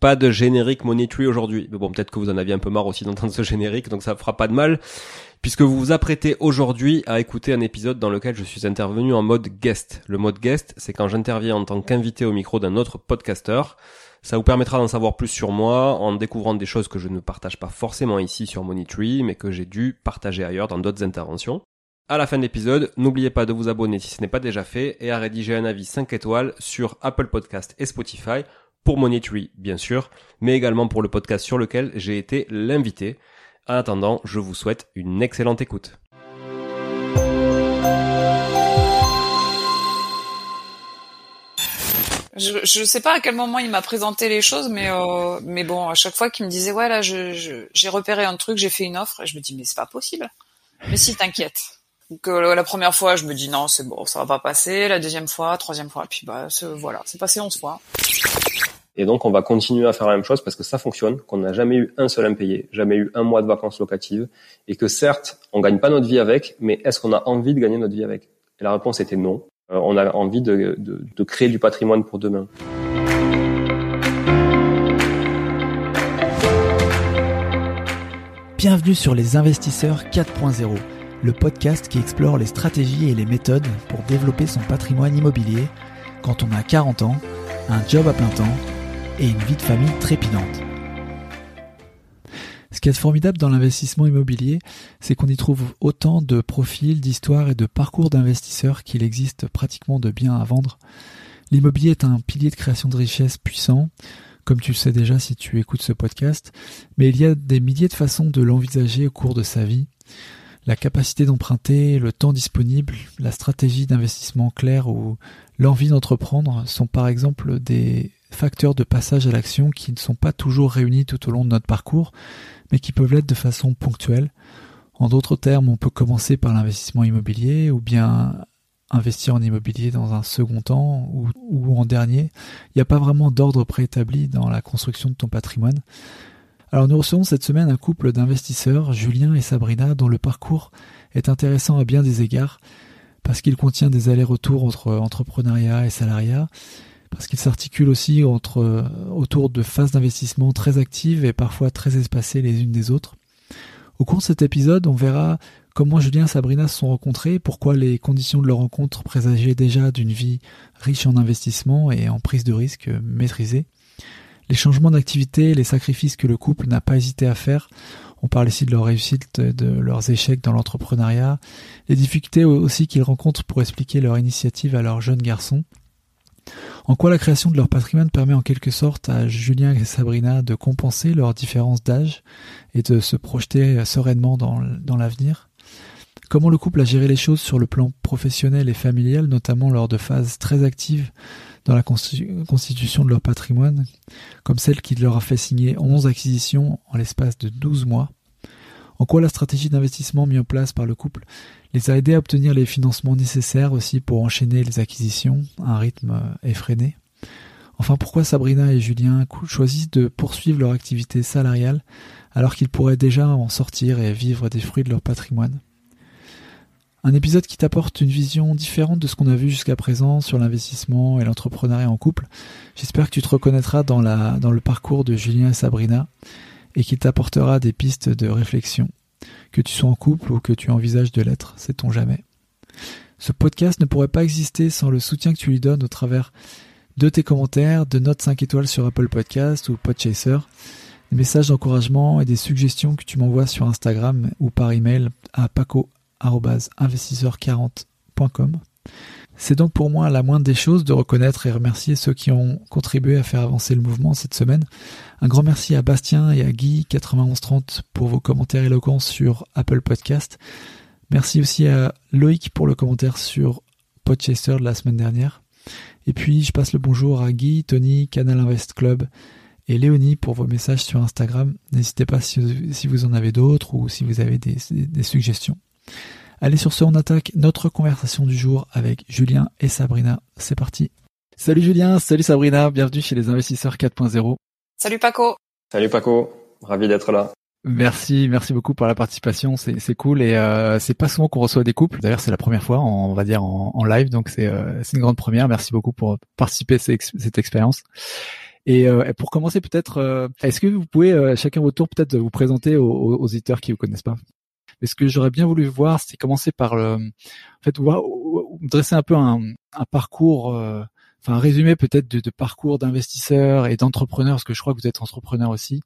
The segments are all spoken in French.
pas de générique Money aujourd'hui. Mais bon, peut-être que vous en aviez un peu marre aussi d'entendre ce générique, donc ça fera pas de mal. Puisque vous vous apprêtez aujourd'hui à écouter un épisode dans lequel je suis intervenu en mode guest. Le mode guest, c'est quand j'interviens en tant qu'invité au micro d'un autre podcasteur. Ça vous permettra d'en savoir plus sur moi en découvrant des choses que je ne partage pas forcément ici sur Money mais que j'ai dû partager ailleurs dans d'autres interventions. À la fin de l'épisode, n'oubliez pas de vous abonner si ce n'est pas déjà fait et à rédiger un avis 5 étoiles sur Apple Podcast et Spotify pour Monetary, bien sûr, mais également pour le podcast sur lequel j'ai été l'invité. En attendant, je vous souhaite une excellente écoute. Je, ne sais pas à quel moment il m'a présenté les choses, mais euh, mais bon, à chaque fois qu'il me disait ouais là, j'ai repéré un truc, j'ai fait une offre, je me dis mais c'est pas possible. Mais si t'inquiète. Donc euh, la première fois, je me dis non, c'est bon, ça va pas passer. La deuxième fois, troisième fois, puis bah voilà, c'est passé onze fois. Et donc, on va continuer à faire la même chose parce que ça fonctionne, qu'on n'a jamais eu un seul impayé, jamais eu un mois de vacances locatives, et que certes, on gagne pas notre vie avec, mais est-ce qu'on a envie de gagner notre vie avec? Et la réponse était non. Euh, on a envie de, de créer du patrimoine pour demain. Bienvenue sur Les Investisseurs 4.0, le podcast qui explore les stratégies et les méthodes pour développer son patrimoine immobilier quand on a 40 ans, un job à plein temps et une vie de famille trépidante. Ce qui est formidable dans l'investissement immobilier, c'est qu'on y trouve autant de profils, d'histoires et de parcours d'investisseurs qu'il existe pratiquement de biens à vendre. L'immobilier est un pilier de création de richesse puissant, comme tu le sais déjà si tu écoutes ce podcast, mais il y a des milliers de façons de l'envisager au cours de sa vie. La capacité d'emprunter, le temps disponible, la stratégie d'investissement claire ou l'envie d'entreprendre sont par exemple des facteurs de passage à l'action qui ne sont pas toujours réunis tout au long de notre parcours, mais qui peuvent l'être de façon ponctuelle. En d'autres termes, on peut commencer par l'investissement immobilier ou bien investir en immobilier dans un second temps ou, en dernier. Il n'y a pas vraiment d'ordre préétabli dans la construction de ton patrimoine. Alors nous recevons cette semaine un couple d'investisseurs, Julien et Sabrina, dont le parcours est intéressant à bien des égards, parce qu'il contient des allers-retours entre entrepreneuriat et salariat, parce qu'il s'articule aussi entre, autour de phases d'investissement très actives et parfois très espacées les unes des autres. Au cours de cet épisode, on verra comment Julien et Sabrina se sont rencontrés, pourquoi les conditions de leur rencontre présageaient déjà d'une vie riche en investissement et en prise de risque maîtrisée, les changements d'activité, les sacrifices que le couple n'a pas hésité à faire. On parle ici de leur réussite, de leurs échecs dans l'entrepreneuriat, les difficultés aussi qu'ils rencontrent pour expliquer leur initiative à leurs jeunes garçons. En quoi la création de leur patrimoine permet en quelque sorte à Julien et Sabrina de compenser leurs différences d'âge et de se projeter sereinement dans l'avenir? Comment le couple a géré les choses sur le plan professionnel et familial, notamment lors de phases très actives dans la constitution de leur patrimoine, comme celle qui leur a fait signer 11 acquisitions en l'espace de 12 mois. En quoi la stratégie d'investissement mise en place par le couple les a aidés à obtenir les financements nécessaires aussi pour enchaîner les acquisitions à un rythme effréné? Enfin, pourquoi Sabrina et Julien choisissent de poursuivre leur activité salariale alors qu'ils pourraient déjà en sortir et vivre des fruits de leur patrimoine? Un épisode qui t'apporte une vision différente de ce qu'on a vu jusqu'à présent sur l'investissement et l'entrepreneuriat en couple. J'espère que tu te reconnaîtras dans, la, dans le parcours de Julien et Sabrina et qu'il t'apportera des pistes de réflexion. Que tu sois en couple ou que tu envisages de l'être, sait-on jamais. Ce podcast ne pourrait pas exister sans le soutien que tu lui donnes au travers de tes commentaires, de notes 5 étoiles sur Apple Podcast ou Podchaser, des messages d'encouragement et des suggestions que tu m'envoies sur Instagram ou par email à paco investisseur40.com. C'est donc pour moi la moindre des choses de reconnaître et remercier ceux qui ont contribué à faire avancer le mouvement cette semaine. Un grand merci à Bastien et à Guy9130 pour vos commentaires éloquents sur Apple Podcast. Merci aussi à Loïc pour le commentaire sur Podchaser de la semaine dernière. Et puis je passe le bonjour à Guy, Tony, Canal Invest Club et Léonie pour vos messages sur Instagram. N'hésitez pas si, vous en avez d'autres ou si vous avez des suggestions. Allez sur ce, on attaque notre conversation du jour avec Julien et Sabrina. C'est parti. Salut Julien, salut Sabrina, bienvenue chez les investisseurs 4.0. Salut Paco. Salut Paco, ravi d'être là. Merci, merci beaucoup pour la participation, c'est cool et euh, c'est pas souvent qu'on reçoit des couples. D'ailleurs, c'est la première fois, on va dire en, live, donc euh, c'est une grande première. Merci beaucoup pour participer à cette expérience. Et, euh, pour commencer, peut-être, est-ce que vous pouvez chacun votre tour peut-être vous présenter aux, aux auditeurs qui vous connaissent pas? Mais ce que j'aurais bien voulu voir, c'est commencer par le, en fait, dresser un peu un, un parcours, euh, enfin un résumé peut-être de, de parcours d'investisseurs et d'entrepreneurs, parce que je crois que vous êtes entrepreneur aussi.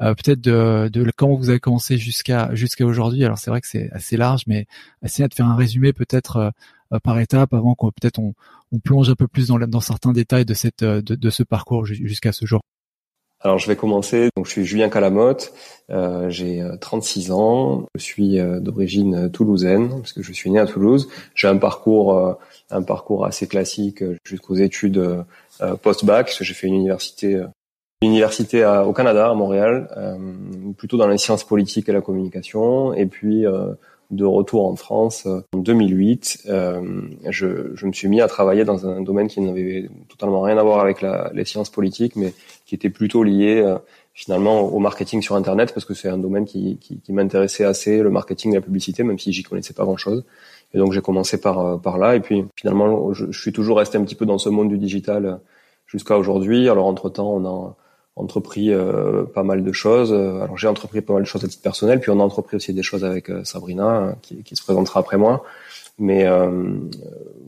Euh, peut-être de, de, comment vous avez commencé jusqu'à jusqu'à aujourd'hui. Alors c'est vrai que c'est assez large, mais essayer de faire un résumé peut-être euh, par étape avant qu'on peut-être on, on, plonge un peu plus dans, dans certains détails de cette de, de ce parcours jusqu'à ce jour. Alors je vais commencer. Donc je suis Julien Calamotte, euh, j'ai 36 euh, ans, je suis euh, d'origine toulousaine parce que je suis né à Toulouse. J'ai un parcours un parcours assez classique jusqu'aux études post-bac j'ai fait une université une université au Canada à Montréal, plutôt dans les sciences politiques et la communication et puis de retour en France en 2008, je, je, me suis mis à travailler dans un domaine qui n'avait totalement rien à voir avec la, les sciences politiques, mais qui était plutôt lié euh, finalement au marketing sur Internet parce que c'est un domaine qui, qui, qui m'intéressait assez, le marketing et la publicité, même si j'y connaissais pas grand-chose. Et donc j'ai commencé par euh, par là et puis finalement je, je, suis toujours resté un petit peu dans ce monde du digital euh, jusqu'à aujourd'hui. Alors entre temps on a entrepris euh, pas mal de choses. Alors j'ai entrepris pas mal de choses à titre personnel, puis on a entrepris aussi des choses avec Sabrina qui, qui, se présentera après moi. Mais euh,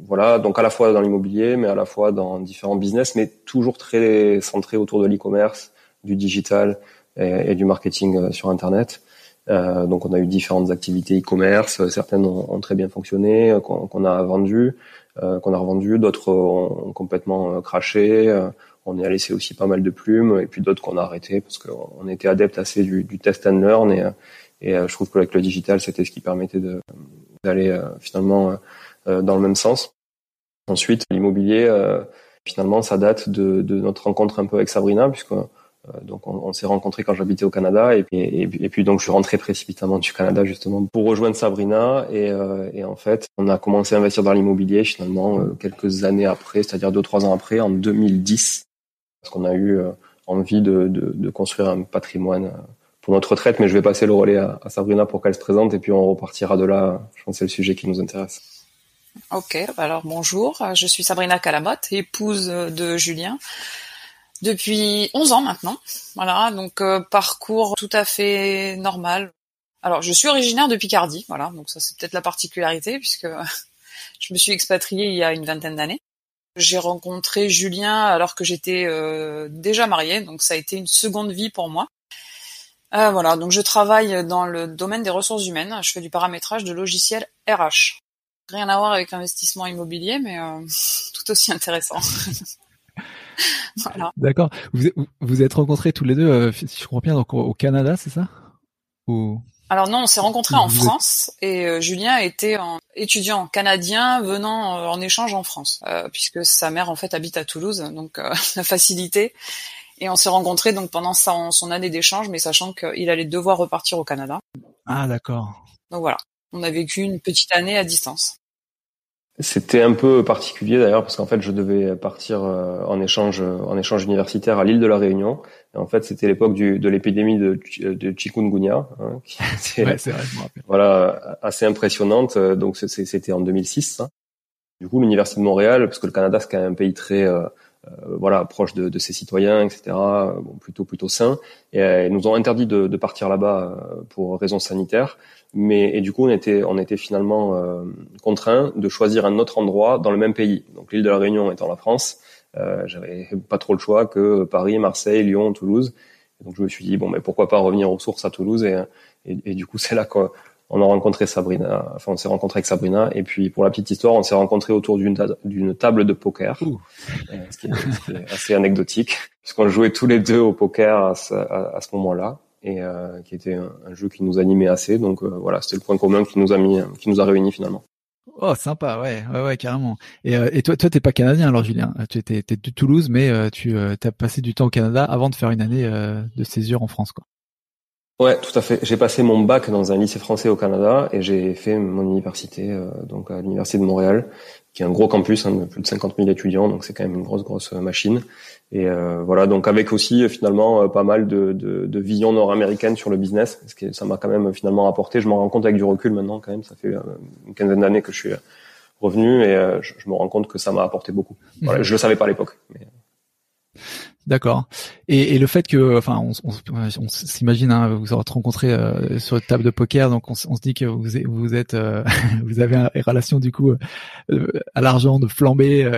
voilà, donc à la fois dans l'immobilier, mais à la fois dans différents business, mais toujours très centré autour de l'e-commerce, du digital et, du marketing euh, sur Internet. Euh, donc on a eu différentes activités e-commerce, certaines ont, très bien fonctionné, qu'on a vendues, qu'on a revendues, d'autres ont, complètement craché. On y a laissé aussi pas mal de plumes, et puis d'autres qu'on a arrêté parce qu'on était adepte assez du, du, test and learn, et, et je trouve qu'avec le digital, c'était ce qui permettait d'aller finalement dans le même sens. Ensuite, l'immobilier, euh, finalement, ça date de, de, notre rencontre un peu avec Sabrina, puisque euh, donc on, s'est rencontrés quand j'habitais au Canada, et, et, et, puis donc je suis rentré précipitamment du Canada justement pour rejoindre Sabrina, et, euh, et en fait, on a commencé à investir dans l'immobilier finalement euh, quelques années après, c'est-à-dire deux trois ans après, en 2010, parce qu'on a eu envie de, de, de, construire un patrimoine pour notre retraite, mais je vais passer le relais à, à Sabrina pour qu'elle se présente, et puis on repartira de là. Je pense que c'est le sujet qui nous intéresse. Ok, alors bonjour, je suis Sabrina Calamotte, épouse de Julien depuis 11 ans maintenant. Voilà, donc euh, parcours tout à fait normal. Alors, je suis originaire de Picardie, voilà, donc ça c'est peut-être la particularité puisque je me suis expatriée il y a une vingtaine d'années. J'ai rencontré Julien alors que j'étais euh, déjà mariée, donc ça a été une seconde vie pour moi. Euh, voilà, donc je travaille dans le domaine des ressources humaines. Je fais du paramétrage de logiciels RH. Rien à voir avec l'investissement immobilier, mais euh, tout aussi intéressant. voilà. D'accord. Vous vous êtes rencontrés tous les deux, euh, si je comprends bien, donc au, Canada, c'est ça? Ou... Alors non, on s'est rencontrés en France et euh, Julien était un étudiant canadien venant euh, en échange en France, euh, puisque sa mère en fait habite à Toulouse, donc la facilité. Et on s'est rencontrés donc pendant sa, son année d'échange, mais sachant qu'il allait devoir repartir au Canada. Ah d'accord. Donc voilà, on a vécu une petite année à distance. C'était un peu particulier d'ailleurs parce qu'en fait je devais partir euh, en échange en échange universitaire à l'île de la Réunion. En fait c'était l'époque de l'épidémie de, de chikungunya, hein, qui était ouais, vrai, voilà assez impressionnante. Donc c'était en 2006. Hein. Du coup l'université de Montréal, parce que le Canada c'est quand même un pays très euh, euh, voilà proche de, de, ses citoyens, etc. Bon, plutôt plutôt sain. Et ils nous ont interdit de, de partir là-bas pour raisons sanitaires. Mais et du coup, on était on était finalement euh, contraint de choisir un autre endroit dans le même pays. Donc l'île de la Réunion étant la France, euh, j'avais pas trop le choix que Paris, Marseille, Lyon, Toulouse. donc je me suis dit bon, mais pourquoi pas revenir aux sources à Toulouse et et, et du coup c'est là qu'on a rencontré Sabrina. Enfin, on s'est rencontré avec Sabrina. Et puis pour la petite histoire, on s'est rencontré autour d'une table de poker, euh, ce qui est, assez anecdotique, puisqu'on jouait tous les deux au poker à ce, à ce moment-là et euh, qui était un, jeu qui nous animait assez. Donc euh, voilà, c'était le point commun qui nous a mis, qui nous a réunis finalement. Oh sympa, ouais, ouais, ouais, carrément. Et, euh, et toi, toi, t'es pas canadien alors, Julien. Tu étais, de Toulouse, mais tu as passé du temps au Canada avant de faire une année de césure en France, quoi. Ouais, tout à fait. J'ai passé mon bac dans un lycée français au Canada et j'ai fait mon université donc à l'université de Montréal, qui est un gros campus, hein, de plus de 50 000 étudiants, donc c'est quand même une grosse grosse machine. Et euh, voilà, donc avec aussi finalement euh, pas mal de, de, de vision nord-américaine sur le business, parce que ça m'a quand même finalement apporté. Je m'en rends compte avec du recul maintenant quand même. Ça fait euh, une quinzaine d'années que je suis revenu et je, je, me rends compte que ça m'a apporté beaucoup. Voilà, mhm. je le savais pas à l'époque. Mais... D'accord. Et, et, le fait que, enfin, on, s'imagine, hein, vous aurez rencontré euh, sur une table de poker, donc on, on se dit que vous, vous êtes, euh, vous avez une relation du coup euh, à l'argent de flamber.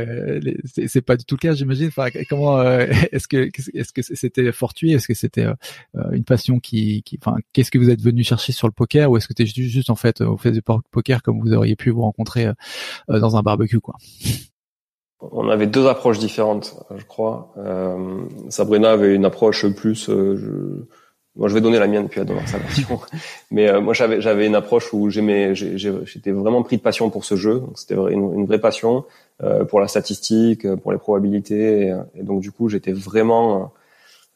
c'est pas du tout le cas, j'imagine. Enfin, comment est-ce que est-ce que c'était fortuit? Est-ce que c'était une passion qui, qui enfin, qu'est-ce que vous êtes venu chercher sur le poker, ou est-ce que tu juste, juste en fait au fait du poker comme vous auriez pu vous rencontrer dans un barbecue, quoi? On avait deux approches différentes, je crois. Euh, Sabrina avait une approche plus. Euh, je... Moi, je vais donner la mienne puis elle donnera sa version. Mais euh, moi, j'avais j'avais une approche où j'aimais, j'étais vraiment pris de passion pour ce jeu. C'était une, une, vraie passion euh, pour la statistique, pour les probabilités. Et, donc, du coup, j'étais vraiment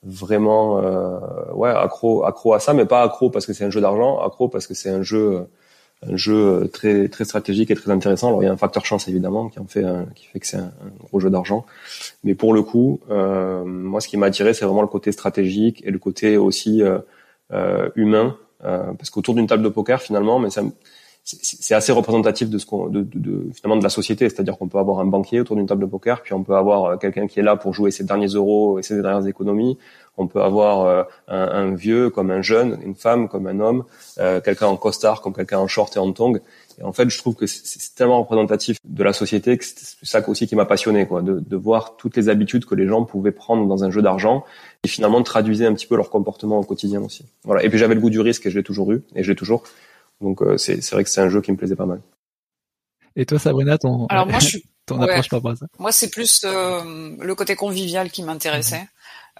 vraiment ouais accro accro à ça, mais pas accro parce que c'est un jeu d'argent, accro parce que c'est un jeu un jeu euh, très très stratégique et très intéressant. Alors il y a un facteur chance évidemment qui en fait qui fait que c'est un, gros jeu d'argent, mais pour le coup, euh, moi ce qui m'a attiré c'est vraiment le côté stratégique et le côté aussi euh, euh humain, euh, parce qu'autour d'une table de poker finalement, mais c'est assez représentatif de ce qu'on de, de, finalement de la société, c'est-à-dire qu'on peut avoir un banquier autour d'une table de poker, puis on peut avoir quelqu'un qui est là pour jouer ses derniers euros et ses dernières économies, on peut avoir euh, un, vieux comme un jeune, une femme comme un homme, euh, quelqu'un en costard comme quelqu'un en short et en tongs. Et en fait, je trouve que c'est tellement représentatif de la société que c'est ça aussi qui m'a passionné, quoi, de, voir toutes les habitudes que les gens pouvaient prendre dans un jeu d'argent et finalement traduisaient un petit peu leur comportement au quotidien aussi. Voilà. Et puis j'avais le goût du risque et je l'ai toujours eu et je l'ai toujours. Donc euh, c'est vrai que c'est un jeu qui me plaisait pas mal. Et toi, Sabrina, ton, Alors moi, je ton approche par ça Moi, c'est plus le côté convivial qui m'intéressait.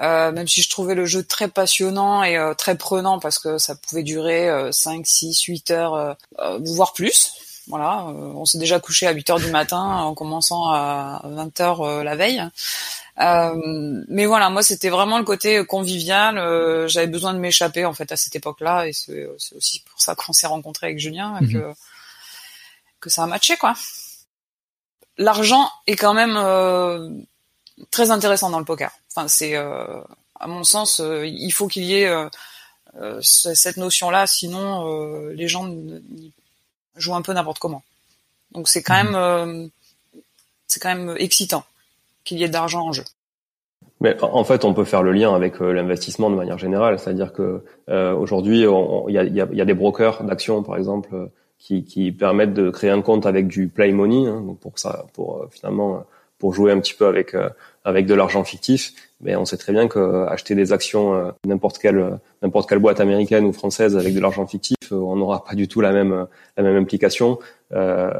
Euh, même si je trouvais le jeu très passionnant et euh, très prenant parce que ça pouvait durer 5, 6, 8 heures, euh, voire plus. Voilà, on s'est déjà couché à 8 heures du matin en commençant à 20 heures la veille. Mais voilà, moi c'était vraiment le côté convivial. J'avais besoin de m'échapper en fait à cette époque-là et c'est aussi pour ça qu'on s'est rencontrés avec Julien mhm. que que ça a matché quoi. L'argent est quand même très intéressant dans le poker. Enfin, c'est euh, à mon sens, euh, il faut qu'il y ait euh, cette notion-là, sinon les gens jouent un peu n'importe comment. Donc c'est quand même c'est quand même excitant d'argent en jeu. Mais en fait, on peut faire le lien avec l'investissement de manière générale, c'est-à-dire que aujourd'hui, il y a, des brokers d'actions, par exemple, qui, qui, permettent de créer un compte avec du play money, hein, pour ça, pour finalement pour jouer un petit peu avec avec de l'argent fictif. Mais on sait très bien que acheter des actions n'importe quelle n'importe quelle boîte américaine ou française avec de l'argent fictif, on n'aura pas du tout la même la même implication euh,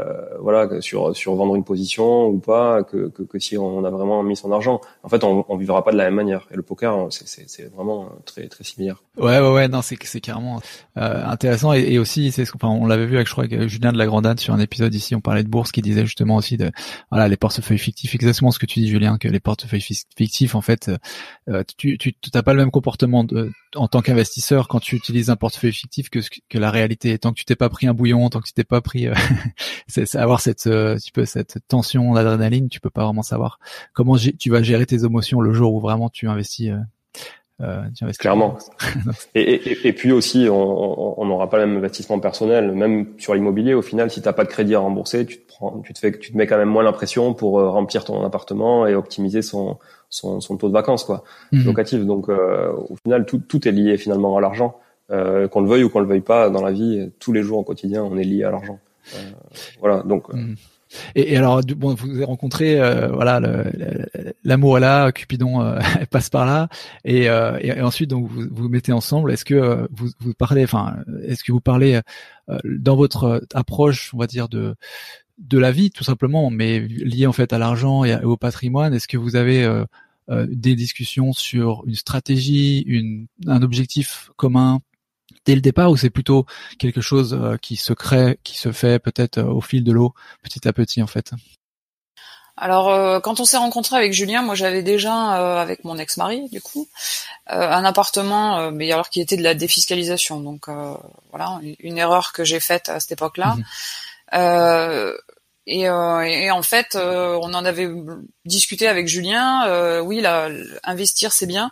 voilà, sur sur vendre une position ou pas, que, que, que, si on a vraiment mis son argent. En fait, on, on vivra pas de la même manière. Et le poker, c'est vraiment très très similaire. Ouais, ouais, ouais, non, c'est c'est carrément euh, intéressant et, et aussi, c'est enfin, on l'avait vu avec je crois avec Julien de la Grandade sur un épisode ici, on parlait de bourse qui disait justement aussi de voilà les portefeuilles fictifs, exactement ce que tu dis Julien, que les portefeuilles fictifs, en fait, euh, tu tu t'as pas le même comportement en tant qu'investisseur quand tu utilises un portefeuille fictif que la réalité. Tant que tu t'es pas pris un bouillon, tant que tu t'es pas pris c'est avoir cette euh, petit peu cette tension d'adrénaline, tu peux pas vraiment savoir comment tu vas gérer tes émotions le jour où vraiment tu investis. Euh, euh Clairement. et, et, et, puis aussi, on n'aura pas le même investissement personnel, même sur l'immobilier. Au final, si t'as pas de crédit à rembourser, tu te prends, tu te fais, tu te mets quand même moins l'impression pour euh, remplir ton appartement et optimiser son son, son taux de vacances quoi, mmh. locatif. Donc au final, tout, tout est lié finalement à l'argent. Euh, qu'on le veuille ou qu'on le veuille pas dans la vie, tous les jours au quotidien, on est lié à l'argent. Euh, voilà, donc. Euh. Et, et, alors, bon, vous avez rencontré, euh, voilà, l'amour est là, Cupidon euh, passe par là, et, euh, et, ensuite donc vous vous mettez ensemble. Est-ce que vous vous parlez, enfin, est-ce que vous parlez dans votre approche, on va dire de de la vie tout simplement, mais lié en fait à l'argent et, au patrimoine? Est-ce que vous avez des discussions sur une stratégie, une, un objectif commun? Dès le départ ou c'est plutôt quelque chose euh, qui se crée, qui se fait peut-être euh, au fil de l'eau, petit à petit en fait? Alors euh, quand on s'est rencontré avec Julien, moi j'avais déjà avec mon ex-mari du coup un appartement, mais alors qui était de la défiscalisation, donc voilà une, erreur que j'ai faite à cette époque-là. Mhm. Et, et, en fait, on en avait discuté avec Julien. oui, là, investir c'est bien,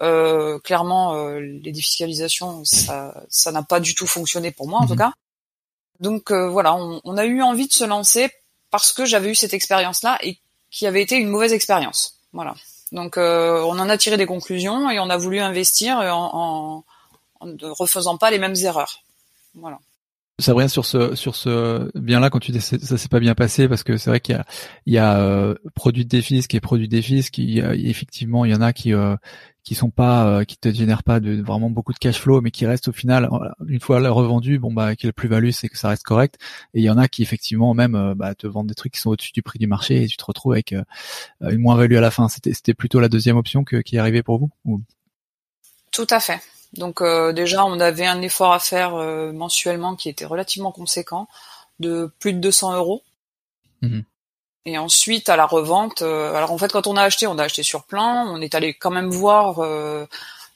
euh, clairement, euh, les défiscalisations, ça, ça n'a pas du tout fonctionné pour moi en tout mhm. cas. Donc euh, voilà, on, on, a eu envie de se lancer parce que j'avais eu cette expérience-là et qui avait été une mauvaise expérience. Voilà. Donc euh, on en a tiré des conclusions et on a voulu investir en, en, en ne refaisant pas les mêmes erreurs. Voilà. Sabrina sur ce sur ce bien là quand tu dis ça s'est pas bien passé parce que c'est vrai qu'il y a il y a euh, produit de défis qui est produit de défis qui effectivement il y en a qui euh, qui sont pas euh, qui te génèrent pas de vraiment beaucoup de cash flow mais qui restent au final une fois revendu bon bah qui est plus value c'est que ça reste correct et il y en a qui effectivement même bah, te vendent des trucs qui sont au-dessus du prix du marché et tu te retrouves avec une moins value à la fin c'était c'était plutôt la deuxième option que, qui est arrivée pour vous ou... tout à fait donc euh, déjà, on avait un effort à faire euh, mensuellement qui était relativement conséquent, de plus de 200 euros. Mhm. Et ensuite, à la revente, euh, alors en fait, quand on a acheté, on a acheté sur plan, on est allé quand même voir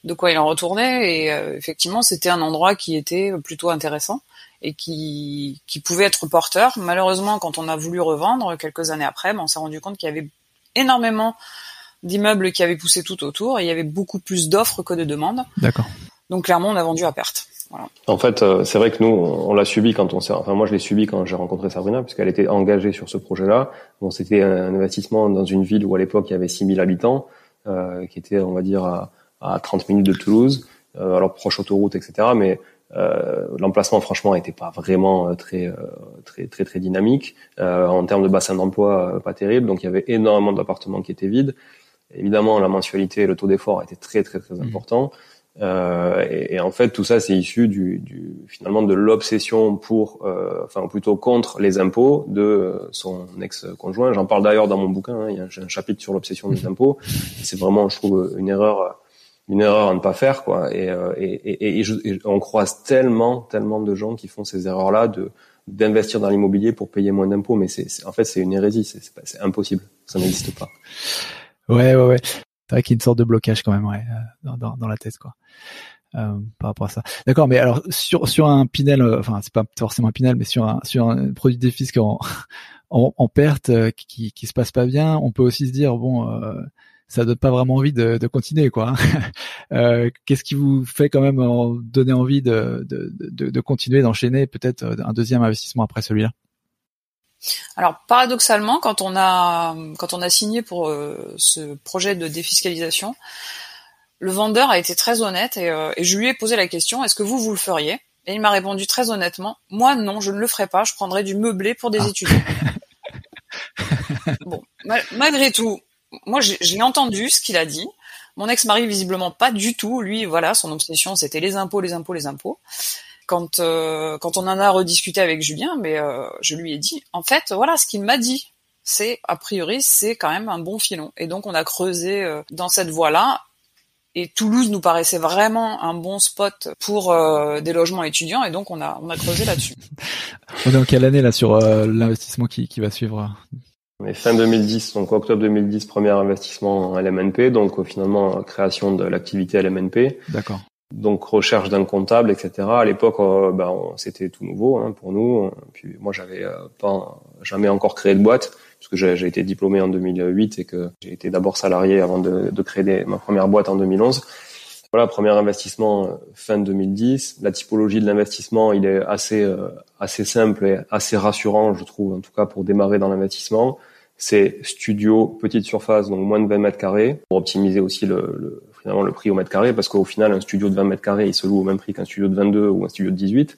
de quoi il en retournait, et effectivement, c'était un endroit qui était plutôt intéressant et qui, qui pouvait être porteur. Malheureusement, quand on a voulu revendre quelques années après, ben, on s'est rendu compte qu'il y avait énormément d'immeubles qui avaient poussé tout autour et il y avait beaucoup plus d'offres que de demandes. D'accord. Donc clairement, on a vendu à perte. Voilà. En fait, euh, c'est vrai que nous, on, l'a subi quand on s'est, enfin moi je l'ai subi quand j'ai rencontré Sabrina, puisqu'elle était engagée sur ce projet-là. Bon, c'était un investissement dans une ville où à l'époque il y avait 6000 habitants, euh, qui était, on va dire, à, à 30 minutes de Toulouse, euh, alors proche autoroute, etc. Mais euh, l'emplacement, franchement, n'était pas vraiment euh, très, très, très, très dynamique. en termes de bassin d'emploi, pas terrible. Donc il y avait énormément d'appartements qui étaient vides. Évidemment, la mensualité, le taux d'effort était très très très mmh. Euh, et, et, en fait, tout ça, c'est issu du, du, finalement de l'obsession pour, euh, enfin plutôt contre les impôts de son ex-conjoint. J'en parle d'ailleurs dans mon bouquin. Hein, il y a un, chapitre sur l'obsession des impôts. C'est vraiment, je trouve, une erreur, une erreur à ne pas faire, quoi. Et, euh, et, et, on croise tellement, tellement de gens qui font ces erreurs-là de d'investir dans l'immobilier pour payer moins d'impôts, mais c'est en fait c'est une hérésie, c'est impossible, ça n'existe pas. Ouais, ouais, ouais. C'est vrai qu'il y a une sorte de blocage quand même, ouais, euh, dans, dans, la tête, quoi. Euh, par rapport à ça. D'accord, mais alors sur sur un Pinel, euh, enfin c'est pas forcément un Pinel, mais sur un sur un produit de défis en, en, en perte euh, qui qui se passe pas bien, on peut aussi se dire bon, euh, ça donne pas vraiment envie de, de continuer quoi. euh, Qu'est-ce qui vous fait quand même donner envie de de, de, de continuer, d'enchaîner peut-être un deuxième investissement après celui-là? Alors paradoxalement, quand on a quand on a signé pour euh, ce projet de défiscalisation, le vendeur a été très honnête et, euh, et je lui ai posé la question est-ce que vous vous le feriez? Et il m'a répondu très honnêtement moi non, je ne le ferai pas, je prendrai du meublé pour des Ah. étudiants. bon, ma- malgré tout, moi j'ai entendu ce qu'il a dit. Mon ex-mari visiblement pas du tout. Lui, voilà, son obsession c'était les impôts, les impôts, les impôts. Quand euh, quand on en a rediscuté avec Julien, mais euh, je lui ai dit, en fait, voilà, ce qu'il m'a dit, c'est a priori c'est quand même un bon filon. Et donc on a creusé euh, dans cette voie-là. Et Toulouse nous paraissait vraiment un bon spot pour euh, des logements étudiants, et donc on a on a creusé là-dessus. On est en quelle année là sur euh, l'investissement qui, qui va suivre? Mais fin 2010, donc octobre 2010, premier investissement en LMNP, donc finalement création de l'activité LMNP, D'accord. Donc recherche d'un comptable, etc. À l'époque, euh, ben, c'était tout nouveau hein, pour nous. Puis moi, j'avais euh, pas jamais encore créé de boîte puisque j'ai j'ai été diplômé en 2008 et que j'ai été d'abord salarié avant de, de créer ma première boîte en 2011. Voilà, premier investissement euh, fin 2010. La typologie de l'investissement, il est assez euh, assez simple et assez rassurant, je trouve, en tout cas pour démarrer dans l'investissement. C'est studio, petite surface, donc moins de 20 mètres carrés, pour optimiser aussi le, le- finalement le prix au mètre carré, parce qu'au final, un studio de 20 mètres carrés, il se loue au même prix qu'un studio de 22 ou un studio de 18.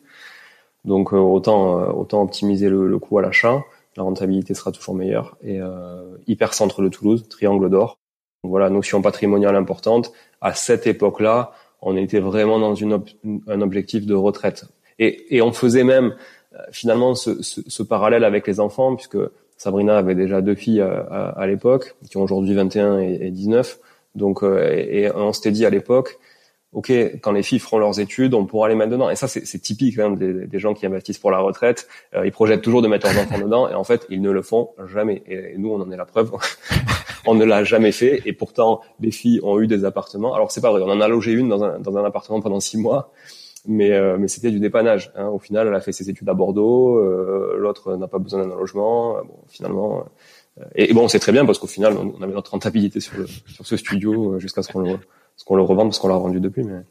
Donc euh, autant euh, autant optimiser le, le coût à l'achat, la rentabilité sera toujours meilleure. Et euh, hyper centre de Toulouse, triangle d'or. Voilà, notion patrimoniale importante. À cette époque-là, on était vraiment dans une un objectif de retraite. Et, et on faisait même euh, finalement ce, ce, ce parallèle avec les enfants, puisque Sabrina avait déjà deux filles à, l'époque, qui ont aujourd'hui 21 et, et 19. Donc, euh, et, et on s'était dit à l'époque, ok, quand les filles feront leurs études, on pourra les mettre dedans. Et ça, c'est typique hein, des, des gens qui investissent pour la retraite. Euh, ils projettent toujours de mettre leurs enfants dedans, et en fait, ils ne le font jamais. Et, et nous, on en est la preuve. on ne l'a jamais fait, et pourtant, les filles ont eu des appartements. Alors, c'est pas vrai. On en a logé une dans un, dans un appartement pendant six mois, mais, euh, mais c'était du dépannage. Hein. Au final, elle a fait ses études à Bordeaux. euh, L'autre n'a pas besoin d'un logement. Bon, finalement. euh, et, bon, c'est très bien parce qu'au final, on, on avait notre rentabilité sur, le, sur ce studio euh, jusqu'à ce qu'on le, ce le revende parce qu'on l'a vendu depuis. Mais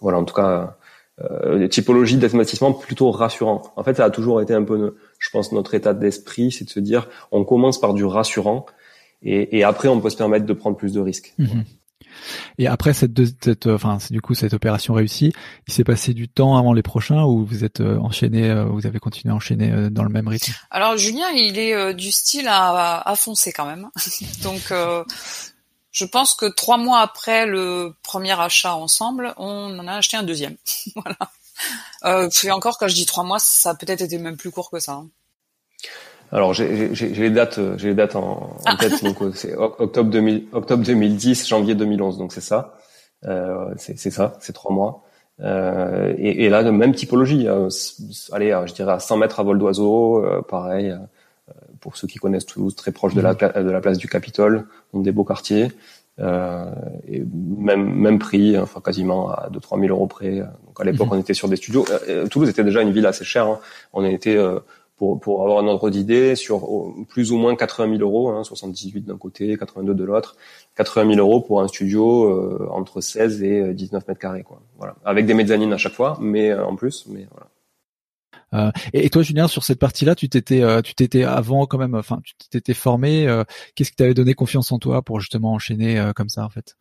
voilà, en tout cas, euh, typologie d'investissement plutôt rassurant. En fait, ça a toujours été un peu, je pense, notre état d'esprit, c'est de se dire, on commence par du rassurant et, et après, on peut se permettre de prendre plus de risques. Mhm. Et après cette, euh, cette opération réussie, il s'est passé du temps avant les prochains ou vous êtes euh, enchaîné, euh, vous avez continué à enchaîner dans le même rythme? Alors Julien, il est du style à, foncer quand même. Donc je pense que trois mois après le premier achat ensemble, on en a acheté un deuxième. voilà. Euh, encore, quand je dis trois mois, ça a peut-être été même plus court que ça. hein. Alors, j'ai j'ai- j'ai les dates, euh, j'ai les dates en, en tête. Donc, euh, c'est oc- octobre, 2000, octobre 2010, janvier 2011. Donc, c'est ça. Euh, c'est c'est ça, c'est trois mois. Euh, et, et là, même typologie. euh, allez, euh, je dirais à 100 mètres à vol d'oiseau, euh, pareil. euh, pour ceux qui connaissent Toulouse, très proche de la, pla- de la place du Capitole, donc des beaux quartiers. Euh, et même même prix, enfin quasiment à 2-3 000 euros près. Donc à l'époque, Mhm. on était sur des studios. Toulouse était déjà une ville assez chère. hein. On était euh, pour, pour avoir un ordre d'idée, sur plus ou moins 80 000 euros, hein, 78 d'un côté, 82 de l'autre, 80 000 euros pour un studio euh, entre 16 et euh, 19 mètres carrés, quoi. Voilà, avec des mezzanines à chaque fois, mais euh, en plus, mais voilà. Euh, et, toi Julien sur cette partie-là, tu t'étais euh, tu t'étais avant quand même, enfin tu t'étais formé. euh, Qu'est-ce qui t'avait donné confiance en toi pour justement enchaîner euh, comme ça en fait?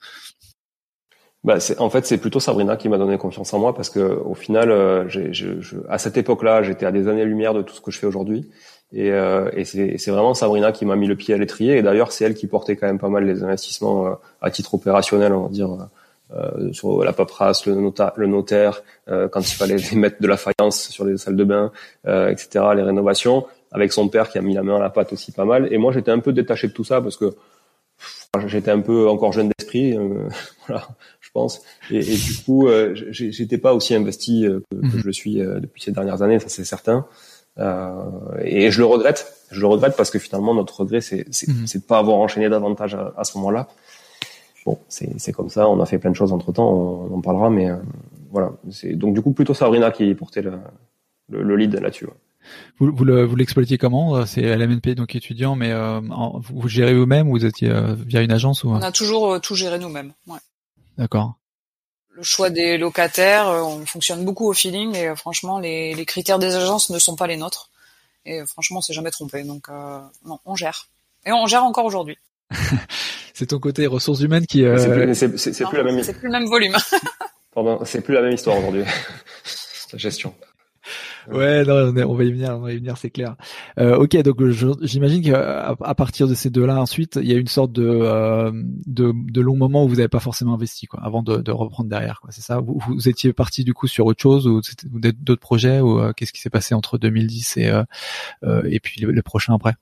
Bah, en fait, c'est plutôt Sabrina qui m'a donné confiance en moi parce que au final, euh, j'ai, je, à cette époque-là, j'étais à des années-lumière de tout ce que je fais aujourd'hui. Et, euh, et c'est, vraiment Sabrina qui m'a mis le pied à l'étrier. Et d'ailleurs, c'est elle qui portait quand même pas mal les investissements euh, à titre opérationnel, on va dire, euh, sur la paperasse, le, nota- le notaire, euh, quand il fallait mettre de la faïence sur les salles de bain, euh, etc., les rénovations, avec son père qui a mis la main à la pâte aussi pas mal. Et moi, j'étais un peu détaché de tout ça parce que j'étais un peu encore jeune d'esprit, euh, voilà, je pense. Et, et du coup, euh, j'étais pas aussi investi euh, que, que Mhm. je le suis euh, depuis ces dernières années, ça c'est certain. Euh, et je le regrette. Je le regrette parce que finalement, notre regret, c'est Mhm. de pas avoir enchaîné davantage à, à ce moment-là. Bon, c'est comme ça. On a fait plein de choses entre temps. On, on en parlera, mais euh, voilà. Donc du coup plutôt Sabrina qui portait le, le, le lead là-dessus. ouais. Vous, vous le- vous l'exploitiez comment C'est LMNP donc étudiant, mais euh, en- vous, vous gérez vous-même ou vous étiez euh, via une agence ou On a toujours euh, tout géré nous-mêmes. Ouais. D'accord. Le choix des locataires, euh, on fonctionne beaucoup au feeling et euh, franchement, les, les critères des agences ne sont pas les nôtres. Et franchement, on s'est jamais trompé. Donc non, on gère. Et on gère encore aujourd'hui. c'est ton côté ressources humaines qui. C'est plus, la même. C'est plus le même volume. Pardon, c'est plus la même histoire aujourd'hui. la gestion. Ouais, non, on va y venir, on va y venir, c'est clair. Euh, ok, donc j'imagine qu'à à partir de ces deux-là, ensuite, il y a une sorte de, euh, de, de long moment où vous n'avez pas forcément investi, quoi, avant de, de reprendre derrière, quoi. C'est ça? Vous, vous, étiez parti du coup sur autre chose ou d'autres projets ou euh, qu'est-ce qui s'est passé entre 2010 et euh, euh, et puis le, le prochain après?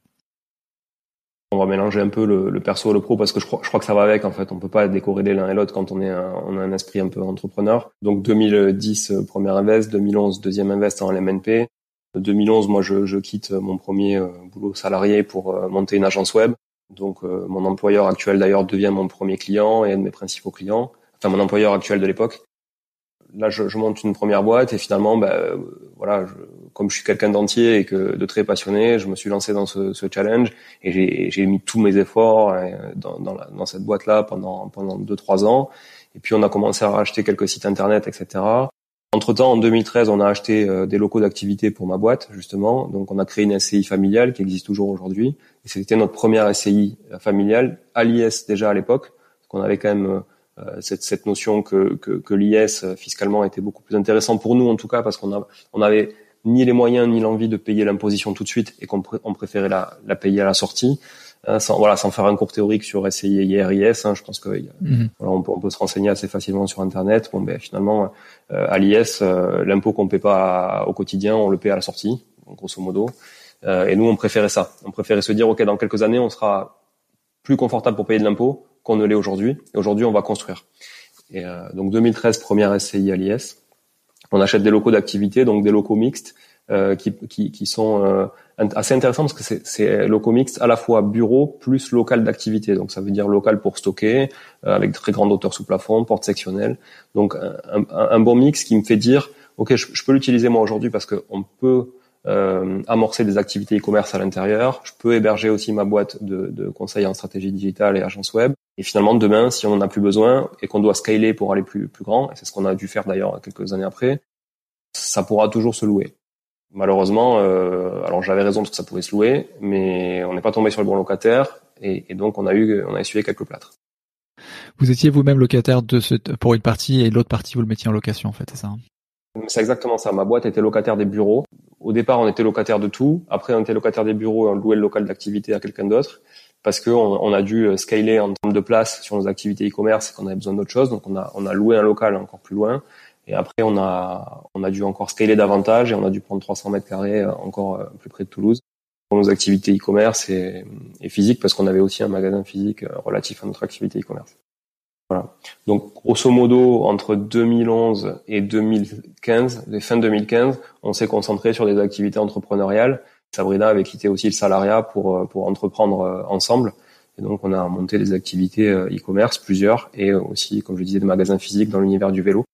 On va mélanger un peu le, le, perso et le pro parce que je crois, je crois que ça va avec en fait. On peut pas décorréler l'un et l'autre quand on est un, on a un esprit un peu entrepreneur. Donc 2010 euh, premier invest, 2011 deuxième invest en LMNP. 2011 moi je, je quitte mon premier euh, boulot salarié pour euh, monter une agence web. Donc mon employeur actuel d'ailleurs devient mon premier client et un de mes principaux clients. Enfin mon employeur actuel de l'époque là, je, je, monte une première boîte et finalement, bah, euh, voilà, je, comme je suis quelqu'un d'entier et que de très passionné, je me suis lancé dans ce, ce challenge et j'ai mis tous mes efforts euh, dans, dans, la, dans cette boîte-là pendant pendant deux trois ans. Et puis on a commencé à racheter quelques sites internet, etc. Entre temps, en 2013, on a acheté euh, des locaux d'activité pour ma boîte, justement. Donc, on a créé une SCI familiale qui existe toujours aujourd'hui. Et c'était notre première SCI familiale à l'IS déjà à l'époque. qu'on avait quand même euh, cette, cette, notion que, que, que l'IS fiscalement était beaucoup plus intéressant pour nous en tout cas parce qu'on on avait ni les moyens ni l'envie de payer l'imposition tout de suite et qu'on on préférait la, la, payer à la sortie. Hein, sans, voilà, sans faire un cours théorique sur SCI et IRIS, hein, je pense que mhm. voilà, on, peut, on, peut, se renseigner assez facilement sur Internet. Bon, ben finalement, euh, à l'IS, euh, l'impôt qu'on paie pas au quotidien, on le paie à la sortie, grosso modo. Euh, et nous, on préférait ça. On préférait se dire, ok, dans quelques années, on sera plus confortable pour payer de l'impôt qu'on ne l'est aujourd'hui. Et aujourd'hui, on va construire. Et euh, donc 2013, première SCI à l'IS. On achète des locaux d'activité, donc des locaux mixtes, euh, qui, qui, sont euh, assez intéressants parce que c'est locaux mixtes à la fois bureau plus local d'activité. Donc ça veut dire local pour stocker, euh, avec très grande hauteur sous plafond, porte sectionnelle. Donc un, bon mix qui me fait dire, ok, je, je peux l'utiliser moi aujourd'hui parce qu'on peut euh, amorcer des activités e-commerce à l'intérieur. Je peux héberger aussi ma boîte de, de conseils en stratégie digitale et agence web. Et finalement, demain, si on n'en a plus besoin et qu'on doit scaler pour aller plus, plus grand, et c'est ce qu'on a dû faire d'ailleurs quelques années après, ça pourra toujours se louer. Malheureusement, euh, alors j'avais raison parce que ça pouvait se louer, mais on n'est pas tombé sur le bon locataire et, et, donc on a eu, on a essuyé quelques plâtres. Vous étiez vous-même locataire de ce, pour une partie et l'autre partie vous le mettiez en location en fait, c'est ça hein? C'est exactement ça. Ma boîte était locataire des bureaux. Au départ, on était locataire de tout. Après, on était locataire des bureaux et on louait le local d'activité à quelqu'un d'autre parce qu'on on a dû euh, scaler en termes de place sur nos activités e-commerce et qu'on avait besoin d'autre chose. Donc on a, on a loué un local encore plus loin. Et après, on a, on a dû encore scaler davantage et on a dû prendre 300 mètres carrés euh, encore euh, plus près de Toulouse pour nos activités e-commerce et, et physiques parce qu'on avait aussi un magasin physique relatif à notre activité e-commerce. Voilà. Donc, grosso modo, entre 2011 et 2015, les fins 2015, on s'est concentré sur des activités entrepreneuriales Sabrina avait quitté aussi le salariat pour, euh, pour entreprendre euh, ensemble. Et donc, on a monté des activités euh, e-commerce, plusieurs, et aussi, comme je disais, des magasins physiques dans l'univers du vélo.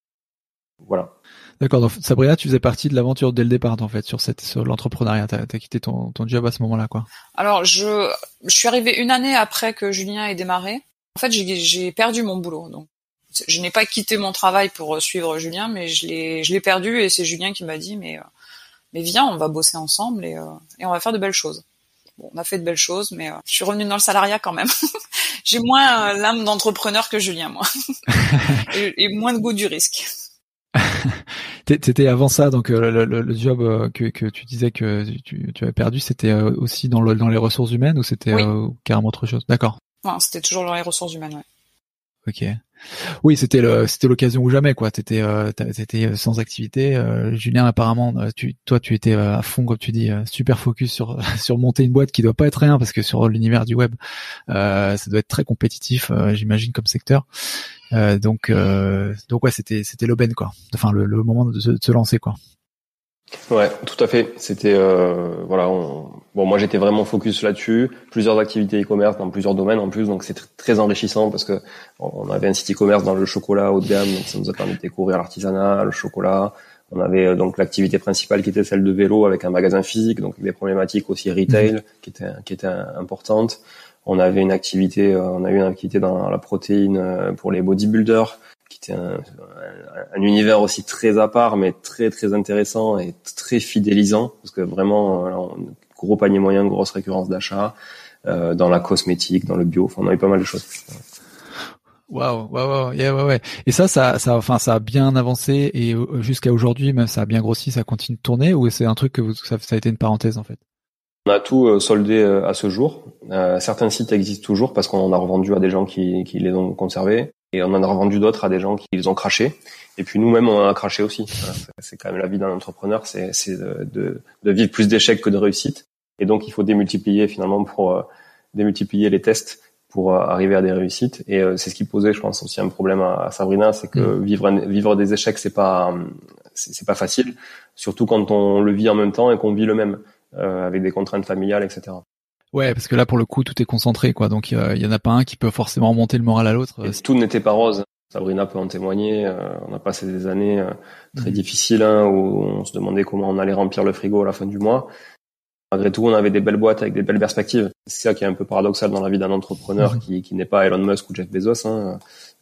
Voilà. D'accord. Donc, Sabrina, tu faisais partie de l'aventure dès le départ, en fait, sur cette, sur l'entrepreneuriat. T'as as quitté ton, ton job à ce moment-là, quoi. Alors, je, je suis arrivée une année après que Julien ait démarré. En fait, j'ai perdu mon boulot. Donc, je n'ai pas quitté mon travail pour suivre Julien, mais je l'ai, je l'ai perdu et c'est Julien qui m'a dit, mais mais viens, on va bosser ensemble et, euh, et on va faire de belles choses. Bon, on a fait de belles choses, mais euh, je suis revenue dans le salariat quand même. J'ai moins euh, l'âme d'entrepreneur que Julien, moi, et, et, moins de goût du risque. T'étais avant ça, donc le, le, le job que, que, tu disais que tu, tu avais perdu, c'était aussi dans, le, dans les ressources humaines ou c'était carrément autre chose? D'accord. Non, c'était toujours dans les ressources humaines, ouais. Ok. Oui, c'était c'était l'occasion ou jamais quoi. T'étais, euh, t'étais euh, sans activité. Euh, Julien, apparemment, toi, tu étais à fond, comme tu dis, super focus sur sur monter une boîte qui doit pas être rien parce que sur l'univers du web, ça doit être très compétitif, j'imagine comme secteur. donc, donc ouais, c'était c'était l'aubaine quoi. Enfin, le, le moment de se lancer quoi. Ouais, tout à fait. C'était euh, voilà. Bon, moi j'étais vraiment focus là-dessus. Plusieurs activités e-commerce dans plusieurs domaines en plus, donc c'est très enrichissant parce que on avait un site e-commerce dans le chocolat haut de gamme, donc ça nous a permis de découvrir l'artisanat, le chocolat. On avait euh, donc l'activité principale qui était celle de vélo avec un magasin physique, donc des problématiques aussi retail mmh. qui étaient qui étaient importantes. On avait une activité, euh, on a eu une activité dans la protéine pour les bodybuilders était un, un, univers aussi très à part, mais très très intéressant et très fidélisant, parce que vraiment, gros panier moyen, grosse récurrence d'achat, euh, dans la cosmétique, dans le bio, enfin, on a eu pas mal de choses. Waouh, waouh, ouais, ouais. Et ça, ça, ça, enfin, ça a bien avancé et euh, jusqu'à aujourd'hui, même ça a bien grossi, ça continue de tourner, ou c'est un truc que vous, ça, ça a été une parenthèse en fait? On a tout euh, soldé euh, à ce jour. Euh, certains sites existent toujours parce qu'on en a revendu à des gens qui, qui les ont conservés et on en a revendu d'autres à des gens qui les ont crachés. Et puis nous-mêmes, on en a craché aussi. c'est quand même la vie d'un entrepreneur, c'est de, de, de, vivre plus d'échecs que de réussites. Et donc, il faut démultiplier finalement pour démultiplier les tests pour arriver à des réussites. Et c'est ce qui posait, je pense, aussi un problème à, Sabrina, c'est que mmh. vivre vivre des échecs, c'est pas c'est pas facile, surtout quand on le vit en même temps et qu'on vit le même. Euh, avec des contraintes familiales, etc. Ouais, parce que là, pour le coup, tout est concentré, quoi. Donc, il y en a pas un qui peut forcément remonter le moral à l'autre. Tout n'était pas rose. Sabrina peut en témoigner. Euh, on a passé des années euh, très mhm. difficiles hein, où on se demandait comment on allait remplir le frigo à la fin du mois. Malgré tout, on avait des belles boîtes avec des belles perspectives. C'est ça qui est un peu paradoxal dans la vie d'un entrepreneur mhm. qui, qui n'est pas Elon Musk ou Jeff Bezos, hein,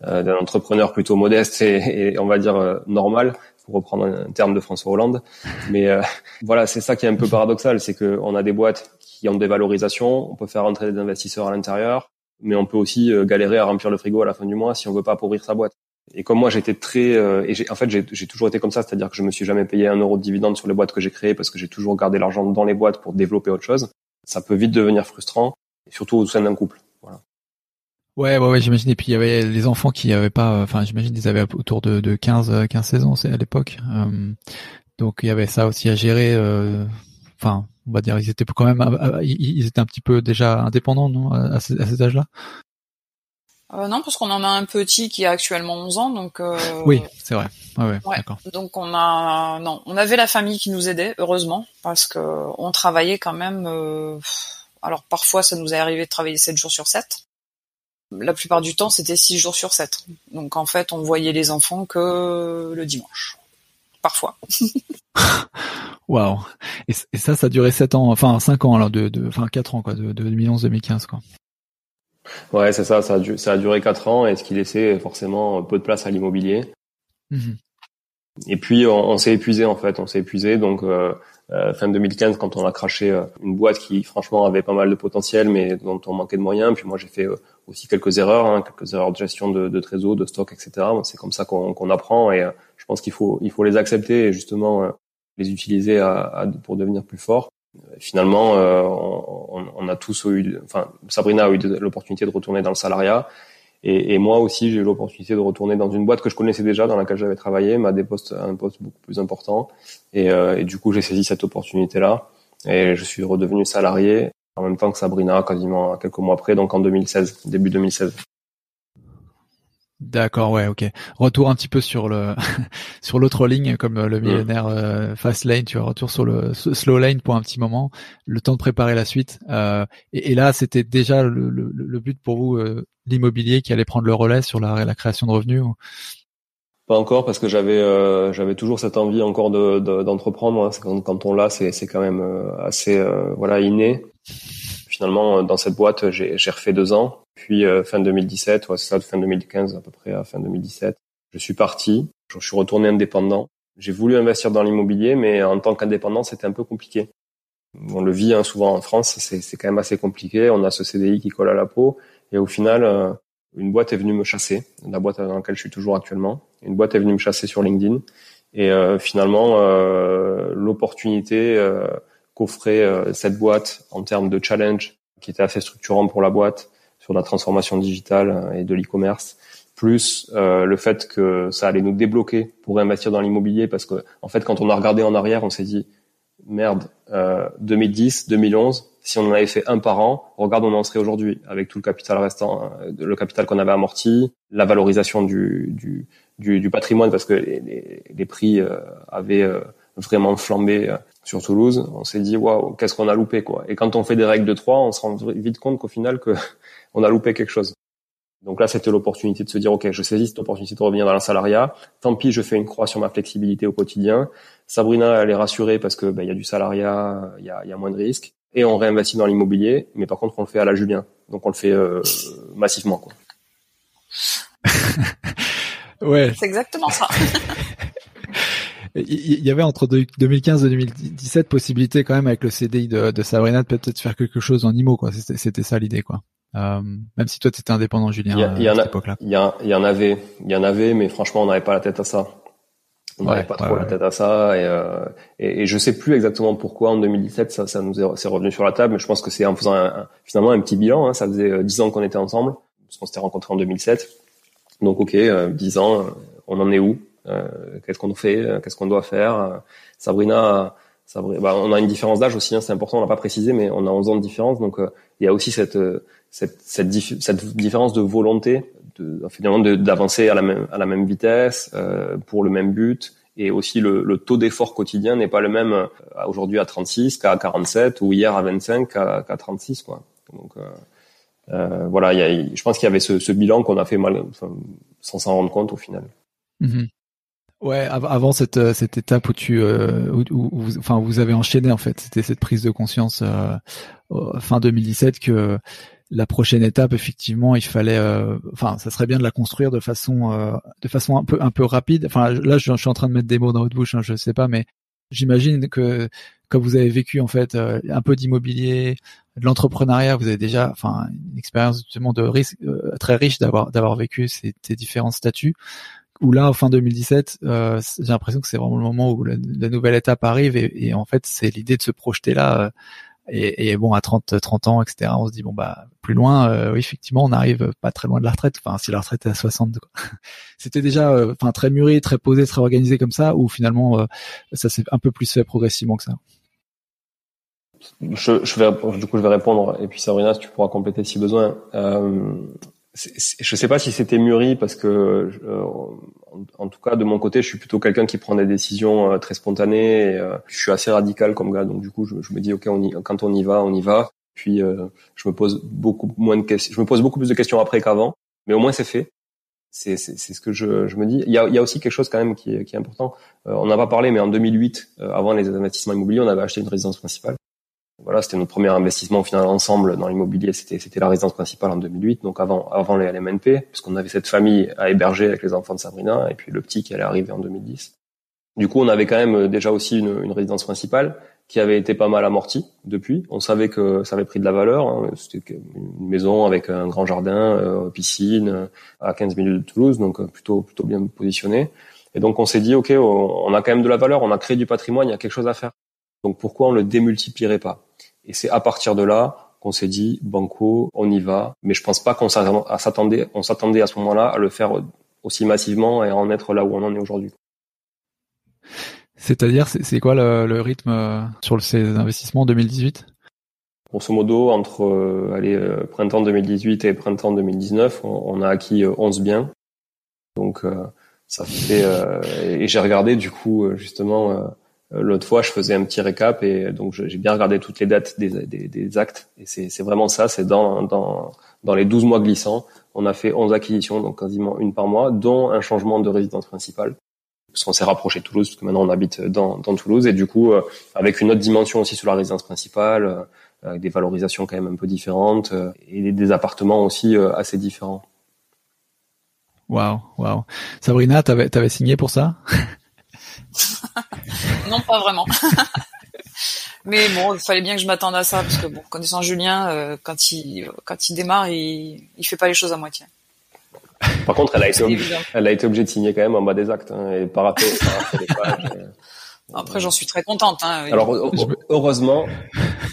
euh, d'un entrepreneur plutôt modeste et, et on va dire normal, pour reprendre un terme de François Hollande. Mais euh, voilà, c'est ça qui est un peu paradoxal, c'est qu'on a des boîtes qui ont des valorisations, on peut faire rentrer des investisseurs à l'intérieur, mais on peut aussi euh, galérer à remplir le frigo à la fin du mois si on veut pas appauvrir sa boîte. Et comme moi, j'étais très, euh, et en fait, j'ai toujours été comme ça, c'est-à-dire que je me suis jamais payé un euro de dividende sur les boîtes que j'ai créées parce que j'ai toujours gardé l'argent dans les boîtes pour développer autre chose. Ça peut vite devenir frustrant, surtout au sein d'un couple. Ouais, ouais, ouais, j'imagine. Et puis il y avait les enfants qui avaient pas, enfin, j'imagine ils avaient autour de, de 15, 15, 16 ans, c'est à l'époque. Euh, donc il y avait ça aussi à gérer. Euh, enfin, on va dire, ils étaient quand même, ils étaient un petit peu déjà indépendants, non, à, cet âge-là. Euh, non, parce qu'on en a un petit qui a actuellement 11 ans, donc. Euh... Oui, c'est vrai. Ouais, ouais, ouais. Donc on a, non, on avait la famille qui nous aidait, heureusement, parce que on travaillait quand même. Euh... Alors parfois, ça nous est arrivé de travailler 7 jours sur 7 la plupart du temps, c'était six jours sur sept. Donc en fait, on voyait les enfants que le dimanche, parfois. Waouh. Et, ça, ça a duré sept ans, enfin cinq ans alors, de, de enfin quatre ans quoi, de, 2011-2015 quoi. Ouais, c'est ça, ça a, ça a duré quatre ans et ce qui laissait forcément peu de place à l'immobilier. Mmh et puis on, s'est épuisé en fait, on s'est épuisé donc euh, euh, fin 2015 quand on a craché euh, une boîte qui franchement avait pas mal de potentiel mais dont on manquait de moyens. Puis moi j'ai fait aussi quelques erreurs, hein, quelques erreurs de gestion de, de trésor, de stock, etc. c'est comme ça qu'on apprend et je pense qu'il faut il faut les accepter et justement les utiliser à, à, pour devenir plus fort. Finalement, on, on, a tous eu, enfin Sabrina a eu l'opportunité de retourner dans le salariat. Et, et, moi aussi, j'ai eu l'opportunité de retourner dans une boîte que je connaissais déjà, dans laquelle j'avais travaillé, mais à des postes, un poste beaucoup plus important. Et, euh, et du coup, j'ai saisi cette opportunité-là. Et je suis redevenu salarié en même temps que Sabrina, quasiment quelques mois après, donc en 2016, début 2016. D'accord, ouais, ok. Retour un petit peu sur le sur l'autre ligne, comme le mm. millionnaire euh, fast lane, tu vois, retour sur le slow lane pour un petit moment, le temps de préparer la suite. Euh, et, là, c'était déjà le, le, but pour vous, euh, l'immobilier qui allait prendre le relais sur la, la création de revenus. Pas encore, parce que j'avais j'avais toujours cette envie encore de d'entreprendre. Hein. Quand, on l'a, c'est c'est quand même assez voilà inné finalement, dans cette boîte, j'ai refait deux ans. Puis euh, fin 2017, ouais, c'est ça, fin 2015 à peu près, à fin 2017, je suis parti. Je suis retourné indépendant. J'ai voulu investir dans l'immobilier, mais en tant qu'indépendant, c'était un peu compliqué. On le vit hein, souvent en France, c'est quand même assez compliqué. On a ce CDI qui colle à la peau, et au final, euh, une boîte est venue me chasser, la boîte dans laquelle je suis toujours actuellement. Une boîte est venue me chasser sur LinkedIn, et euh, finalement, l'opportunité qu'offrait euh, cette boîte en termes de challenge qui était assez structurant pour la boîte sur la transformation digitale euh, et de l'e-commerce, plus euh, le fait que ça allait nous débloquer pour investir dans l'immobilier parce que en fait quand on a regardé en arrière, on s'est dit merde, 2010, 2011, si on en avait fait un par an, regarde où on en serait aujourd'hui avec tout le capital restant, le capital qu'on avait amorti, la valorisation du, du, du, patrimoine parce que les, les, prix avaient vraiment flambé sur Toulouse, on s'est dit waouh, qu'est-ce qu'on a loupé quoi. Et quand on fait des règles de trois, on se rend vite compte qu'au final que on a loupé quelque chose. Donc là, c'était l'opportunité de se dire ok, je saisis cette opportunité de revenir dans le salariat. Tant pis, je fais une croix sur ma flexibilité au quotidien. Sabrina, elle est rassurée parce que ben, il y a du salariat, il y a, y a, moins de risques, et on réinvestit dans l'immobilier. Mais par contre, on le fait à la Julien, donc on le fait euh, massivement quoi. Ouais. C'est exactement ça. Il y avait entre 2015 et 2017 possibilité quand même avec le CDI de, de Sabrina de peut-être faire quelque chose en IMO quoi. C'était ça l'idée quoi. Euh, même si toi tu étais indépendant Julien y, à cette époque-là. Il y, en avait, il y en avait, mais franchement on n'avait pas la tête à ça. On n'avait pas trop la tête à ça et, euh, et, et, je sais plus exactement pourquoi en 2017 ça, ça nous est, revenu sur la table, mais je pense que c'est en faisant un, finalement un petit bilan. Hein, ça faisait euh, dix ans qu'on était ensemble, parce qu'on s'était rencontrés en 2007. Donc ok, euh, dix ans, on en est où euh, qu'est-ce qu'on fait, euh, qu'est-ce qu'on doit faire. Euh, Sabrina, Sabrina bah, on a une différence d'âge aussi, hein, c'est important, on l'a pas précisé, mais on a 11 ans de différence, donc il y a aussi cette cette, cette, cette différence de volonté, de, finalement, d'avancer à la même à la même vitesse euh, pour le même but, et aussi le, taux d'effort quotidien n'est pas le même aujourd'hui à 36 qu'à 47 ou hier à 25 qu'à qu 36 quoi. Donc euh, voilà, je pense qu'il y avait ce, bilan qu'on a fait mal, sans s'en rendre compte au final. Mm-hmm. Ouais, avant cette euh, cette étape où tu euh, où, vous, enfin vous avez enchaîné en fait, c'était cette prise de conscience euh, fin 2017 que la prochaine étape effectivement il fallait euh, enfin ça serait bien de la construire de façon de façon un peu un peu rapide. Enfin là je, suis en train de mettre des mots dans votre bouche, hein, je sais pas mais j'imagine que comme vous avez vécu en fait un peu d'immobilier, de l'entrepreneuriat, vous avez déjà enfin une expérience justement de risque très riche d'avoir d'avoir vécu ces, ces différents statuts où là, fin 2017, euh, j'ai l'impression que c'est vraiment le moment où la, nouvelle étape arrive et, en fait, c'est l'idée de se projeter là. Euh, et, bon, à 30, 30 ans, etc., on se dit bon bah plus loin. Euh, oui, effectivement, on arrive pas très loin de la retraite. Enfin, si la retraite est à 60, c'était déjà, enfin très mûri, très posé, très organisé comme ça, ou finalement ça s'est un peu plus fait progressivement que ça? Je, je, vais, du coup, je vais répondre, et puis Sabrina, tu pourras compléter si besoin. Euh, je sais pas si c'était mûri parce que, euh, en, tout cas, de mon côté, je suis plutôt quelqu'un qui prend des décisions euh, très spontanées. Euh, je suis assez radical comme gars, donc du coup, je, me dis ok, on y, quand on y va, on y va. Puis je me pose beaucoup moins de questions. Je me pose beaucoup plus de questions après qu'avant, mais au moins c'est fait. C'est ce que je, je, me dis. Il y, a, il y a aussi quelque chose quand même qui est, qui est important. on n'a pas parlé, mais en 2008, avant les investissements immobiliers, on avait acheté une résidence principale voilà, c'était notre premier investissement au final ensemble dans l'immobilier. C'était c'était la résidence principale en 2008, donc avant avant les LMNP, puisqu'on avait cette famille à héberger avec les enfants de Sabrina et puis le petit qui allait arriver en 2010. Du coup, on avait quand même déjà aussi une, une résidence principale qui avait été pas mal amortie depuis. On savait que ça avait pris de la valeur. Hein. C'était une maison avec un grand jardin, euh, piscine, à 15 minutes de Toulouse, donc euh, plutôt plutôt bien positionné. Et donc on s'est dit, ok, on a quand même de la valeur, on a créé du patrimoine, il y a quelque chose à faire. Donc pourquoi on le démultiplierait pas? Et c'est à partir de là qu'on s'est dit banco, on y va. Mais je pense pas qu'on s'attendait, on s'attendait à ce moment-là à le faire aussi massivement et à en être là où on en est aujourd'hui. C'est-à-dire, c'est quoi le, rythme euh, sur ces investissements en 2018 Grosso modo, entre euh, allez, euh, printemps 2018 et printemps 2019, on, a acquis 11 biens. Donc ça fait et j'ai regardé du coup justement l'autre fois, je faisais un petit récap et donc j'ai bien regardé toutes les dates des, des, des actes. Et c'est vraiment ça, c'est dans, dans, dans les 12 mois glissants, on a fait 11 acquisitions, donc quasiment une par mois, dont un changement de résidence principale. Parce qu'on s'est rapproché de Toulouse, parce que maintenant on habite dans, dans Toulouse. Et du coup, euh, avec une autre dimension aussi sur la résidence principale, euh, avec des valorisations quand même un peu différentes, et des appartements aussi assez différents. Waouh, waouh. Sabrina, t'avais avais signé pour ça? non, pas vraiment. Mais bon, il fallait bien que je m'attende à ça parce que bon, connaissant Julien, euh, quand il quand il démarre, il il fait pas les choses à moitié. Par contre, elle a été obligée, elle a été obligée de signer quand même en bas des actes hein, et. Euh, Après, j'en suis très contente. Hein, Alors heureusement,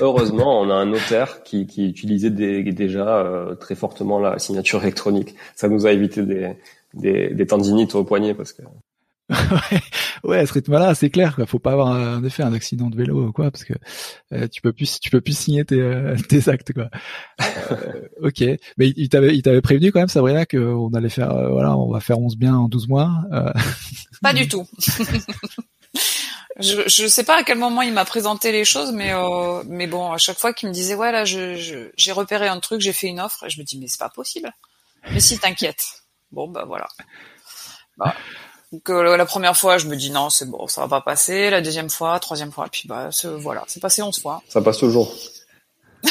heureusement, on a un notaire qui, qui utilisait déjà euh, très fortement la signature électronique. Ça nous a évité des, des, des tendinites au poignet parce que ouais, ce rythme-là, c'est clair. Quoi. Faut pas avoir en effet un accident de vélo ou quoi, parce que euh, tu peux plus, tu peux plus signer tes, euh, tes actes quoi. Euh, ok, mais il t'avait, il t'avait prévenu quand même, Sabrina, qu'on allait faire, voilà, on va faire 11 biens en 12 mois. Pas du tout. je, je sais pas à quel moment il m'a présenté les choses, mais mais bon, à chaque fois qu'il me disait ouais là, j'ai repéré un truc, j'ai fait une offre, je me dis mais c'est pas possible. Mais si t'inquiète. Bon bah voilà. Bah, donc euh, la première fois, je me dis non, c'est bon, ça va pas passer. La deuxième fois, troisième fois, puis bah voilà, c'est passé onze fois. Ça passe toujours.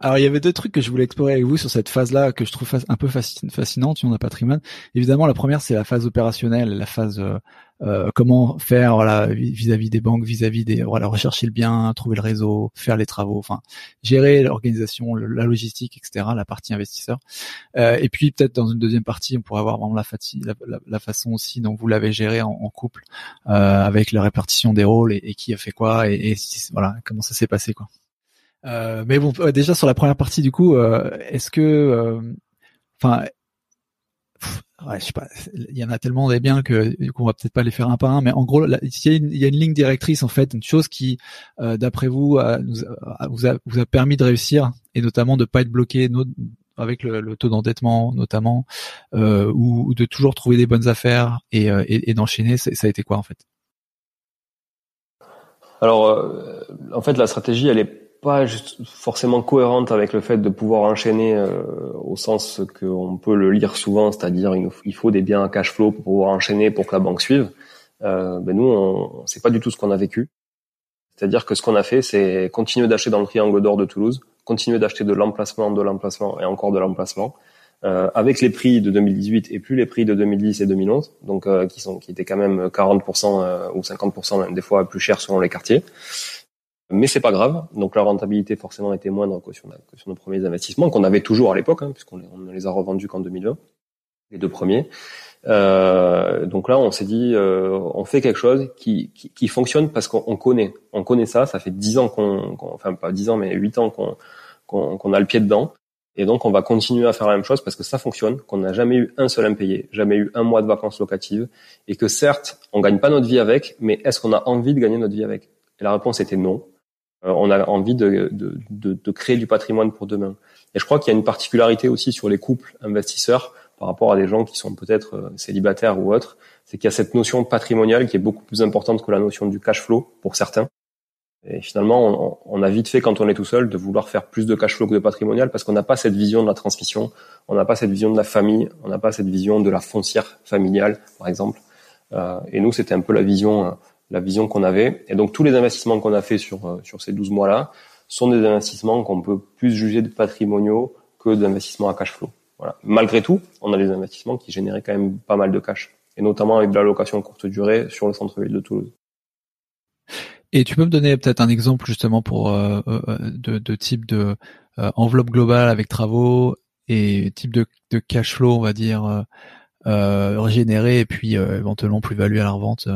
Alors il y avait deux trucs que je voulais explorer avec vous sur cette phase-là que je trouve un peu fascinante on a patrimoine. Évidemment, la première c'est la phase opérationnelle, la phase euh, euh, comment faire voilà vis-à-vis des banques, vis-à-vis des voilà rechercher le bien, trouver le réseau, faire les travaux, enfin gérer l'organisation, la logistique, etc. La partie investisseur. Euh, et puis peut-être dans une deuxième partie, on pourrait avoir vraiment la, la, la, façon aussi dont vous l'avez géré en, couple euh, avec la répartition des rôles et, qui a fait quoi et, et voilà comment ça s'est passé quoi. Euh, mais bon, déjà sur la première partie du coup, euh, est-ce que, euh, enfin, ouais, je sais pas, il y en a tellement des biens que qu'on va peut-être pas les faire un par un, mais en gros, il y, a une, ligne directrice en fait, une chose qui, d'après vous, vous, a, vous a permis de réussir et notamment de pas être bloqué avec le, taux d'endettement notamment, ou, de toujours trouver des bonnes affaires et, et, et d'enchaîner. Ça a été quoi en fait? Alors, en fait, la stratégie, elle est pas juste forcément cohérente avec le fait de pouvoir enchaîner euh, au sens qu'on peut le lire souvent, c'est-à-dire il faut des biens à cash flow pour pouvoir enchaîner pour que la banque suive. Euh, ben nous, on, c'est pas du tout ce qu'on a vécu. C'est-à-dire que ce qu'on a fait, c'est continuer d'acheter dans le triangle d'or de Toulouse, continuer d'acheter de l'emplacement, de l'emplacement et encore de l'emplacement, euh, avec les prix de 2018 et plus les prix de 2010 et 2011, donc euh, qui sont qui étaient quand même 40% euh, ou 50% même des fois plus chers selon les quartiers. Mais c'est pas grave. Donc la rentabilité forcément était moindre que sur, nos premiers investissements qu'on avait toujours à l'époque, hein, puisqu'on ne les a revendus qu'en 2020, les deux premiers. Euh, donc là, on s'est dit, euh, on fait quelque chose qui, qui, qui fonctionne parce qu'on connaît, on connaît ça. Ça fait dix ans qu'on, enfin pas dix ans, mais huit ans qu'on qu'on a le pied dedans. Et donc, on va continuer à faire la même chose parce que ça fonctionne, qu'on n'a jamais eu un seul impayé, jamais eu un mois de vacances locatives, et que certes, on gagne pas notre vie avec, mais est-ce qu'on a envie de gagner notre vie avec? Et la réponse était non. Euh, on a envie de, de, de, de, créer du patrimoine pour demain. Et je crois qu'il y a une particularité aussi sur les couples investisseurs par rapport à des gens qui sont peut-être euh, célibataires ou autres, c'est qu'il y a cette notion patrimoniale qui est beaucoup plus importante que la notion du cash flow pour certains. Et finalement, on, on a vite fait quand on est tout seul de vouloir faire plus de cash flow que de patrimonial parce qu'on n'a pas cette vision de la transmission, on n'a pas cette vision de la famille, on n'a pas cette vision de la foncière familiale, par exemple. Euh, et nous, c'était un peu la vision la vision qu'on avait. Et donc tous les investissements qu'on a fait sur euh, sur ces 12 mois-là sont des investissements qu'on peut plus juger de patrimoniaux que d'investissements à cash flow. Voilà. Malgré tout, on a des investissements qui généraient quand même pas mal de cash, et notamment avec de la location courte durée sur le centre-ville de Toulouse. Et tu peux me donner peut-être un exemple justement pour euh, euh, de, type de enveloppe globale avec travaux et type de, cash flow, on va dire, régénéré et puis éventuellement plus-value à la revente.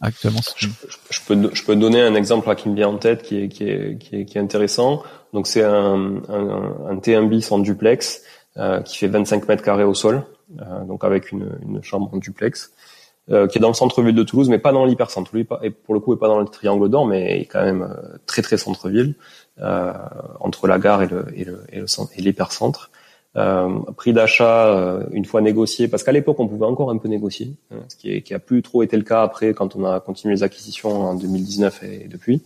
Actuellement je, je, peux je peux donner un exemple qui me vient en tête qui est qui est qui est, qui est intéressant. Donc c'est un, un, un T1 bis en duplex euh, qui fait 25 mètres carrés au sol, euh, donc avec une, une chambre en duplex. Euh, qui est dans le centre-ville de Toulouse, mais pas dans l'hypercentre. Lui, et pour le coup, est pas dans le triangle d'or, mais est quand même euh, très très centre-ville, euh, entre la gare et le et le et, le, et l'hypercentre. Euh, prix d'achat euh, une fois négocié, parce qu'à l'époque on pouvait encore un peu négocier, hein, ce qui, est, qui a plus trop été le cas après quand on a continué les acquisitions en 2019 et depuis.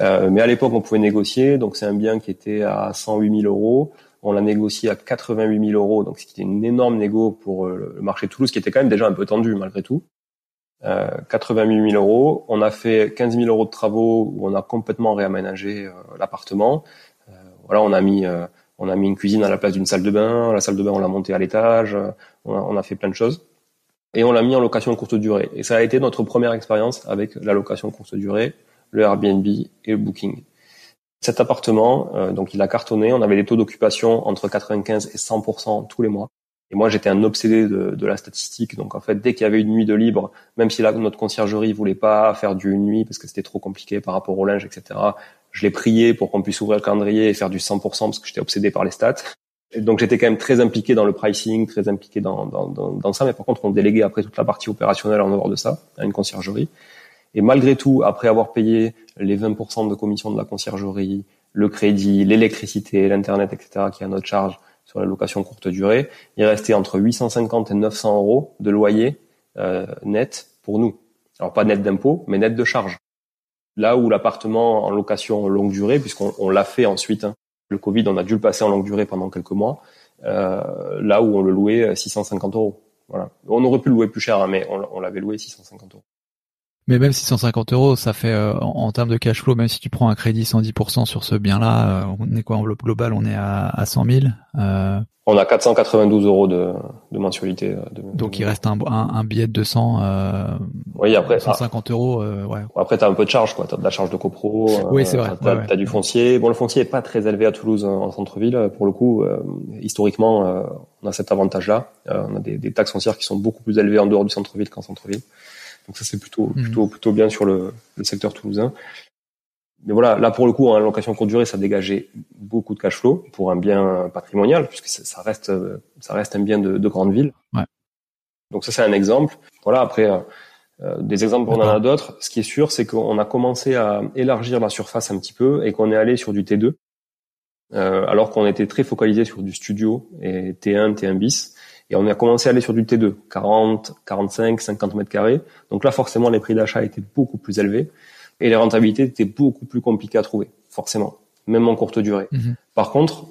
Euh, mais à l'époque on pouvait négocier, donc c'est un bien qui était à 108 000 euros. On l'a négocié à 88 000 euros, donc c'était une énorme négo pour le marché de Toulouse, qui était quand même déjà un peu tendu malgré tout. Euh, 88 000 euros. On a fait 15 000 euros de travaux où on a complètement réaménagé l'appartement. voilà, on a mis on a mis une cuisine à la place d'une salle de bain. La salle de bain, on l'a montée à l'étage. On a, fait plein de choses. Et on l'a mis en location courte durée. Et ça a été notre première expérience avec la location courte durée, le Airbnb et le Booking. Cet appartement, euh, donc il a cartonné. On avait des taux d'occupation entre 95 et 100% tous les mois. Et moi, j'étais un obsédé de, de, la statistique. Donc, en fait, dès qu'il y avait une nuit de libre, même si là, notre conciergerie voulait pas faire du nuit parce que c'était trop compliqué par rapport au linge, etc., je l'ai prié pour qu'on puisse ouvrir le calendrier et faire du 100% parce que j'étais obsédé par les stats. Donc j'étais quand même très impliqué dans le pricing, très impliqué dans, dans, dans, ça, mais par contre on déléguait après toute la partie opérationnelle en dehors de ça à une conciergerie. Et malgré tout, après avoir payé les 20% de commission de la conciergerie, le crédit, l'électricité, l'internet, etc., qui est notre charge sur la location courte durée, il restait entre 850 et 900 euros de loyer euh, net pour nous. Alors pas net d'impôt, mais net de charge. Là où l'appartement en location longue durée, puisqu'on l'a fait ensuite, hein, le Covid, on a dû le passer en longue durée pendant quelques mois, euh, là où on le louait 650 euros. Voilà. On aurait pu le louer plus cher, hein, mais on, l'avait loué 650 euros. Mais même 650 euros, ça fait euh, en, termes de cash flow, même si tu prends un crédit 110% sur ce bien-là, euh, on est quoi enveloppe globale On est à, à 100 000. Euh... On a 492 euros de, de mensualité. Euh, de, Donc il reste un, un, un, billet de 200. Euh, oui, après 150 euros. ouais. Après t'as un peu de charge, quoi. T'as de la charge de copro. oui, c'est vrai. T'as as, du foncier. Bon, le foncier est pas très élevé à Toulouse en centre-ville. Pour le coup, historiquement, on a cet avantage-là. on a des, des taxes foncières qui sont beaucoup plus élevées en dehors du centre-ville qu'en centre-ville. Donc ça c'est plutôt mhm. plutôt plutôt bien sur le, le, secteur toulousain. Mais voilà, là pour le coup, en location courte durée, ça dégageait beaucoup de cash flow pour un bien patrimonial, puisque ça reste ça reste un bien de, de grande ville. Ouais. Donc ça c'est un exemple. Voilà, après euh, des exemples on en a d'autres. Ce qui est sûr, c'est qu'on a commencé à élargir la surface un petit peu et qu'on est allé sur du T2, euh, alors qu'on était très focalisé sur du studio et T1, T1 bis. Et on a commencé à aller sur du T2, 40, 45, 50 mètres carrés. Donc là, forcément, les prix d'achat étaient beaucoup plus élevés et les rentabilités étaient beaucoup plus compliquées à trouver, forcément, même en courte durée. Mhm. Par contre,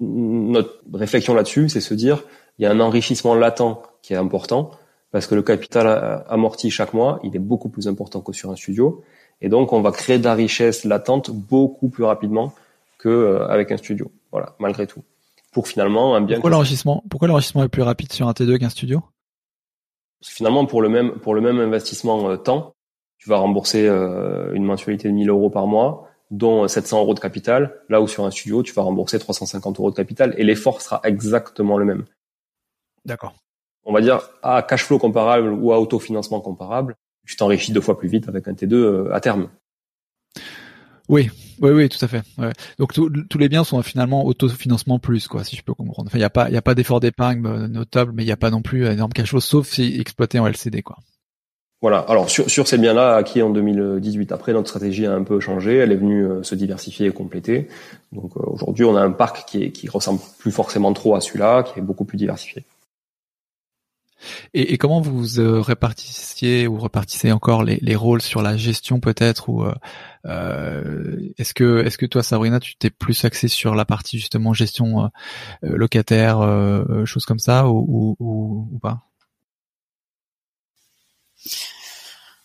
notre réflexion là-dessus, c'est se dire, il y a un enrichissement latent qui est important parce que le capital amorti chaque mois, il est beaucoup plus important que sur un studio. Et donc, on va créer de la richesse latente beaucoup plus rapidement qu'avec euh, un studio. Voilà, malgré tout pour finalement un bien. Pourquoi l'enrichissement Pourquoi l'enrichissement est plus rapide sur un T2 qu'un studio? Parce que finalement, pour le même pour le même investissement euh, temps, tu vas rembourser euh, une mensualité de 1000 euros par mois, dont 700 euros de capital. Là où sur un studio, tu vas rembourser 350 euros de capital et l'effort sera exactement le même. D'accord. On va dire à cash flow comparable ou à autofinancement comparable, tu t'enrichis deux fois plus vite avec un T2 euh, à terme. Oui, oui, oui, tout à fait. Donc tous les biens sont finalement autofinancement plus, quoi, si je peux comprendre. Il n'y a pas, il a pas d'effort d'épargne euh, notable, mais il n'y a pas non plus énorme cash flow, sauf si exploité en LCD, quoi. Voilà. Alors sur, ces biens-là acquis en 2018, après notre stratégie a un peu changé, elle est venue euh, se diversifier et compléter. Donc euh, aujourd'hui, on a un parc qui ressemble plus forcément trop à celui-là, qui est beaucoup plus diversifié. Et, et, comment vous euh, répartissiez ou repartissez encore les, les, rôles sur la gestion peut-être ou euh, euh, est-ce que est-ce que toi Sabrina tu t'es plus axé sur la partie justement gestion euh, locataire choses comme ça ou, ou, ou pas?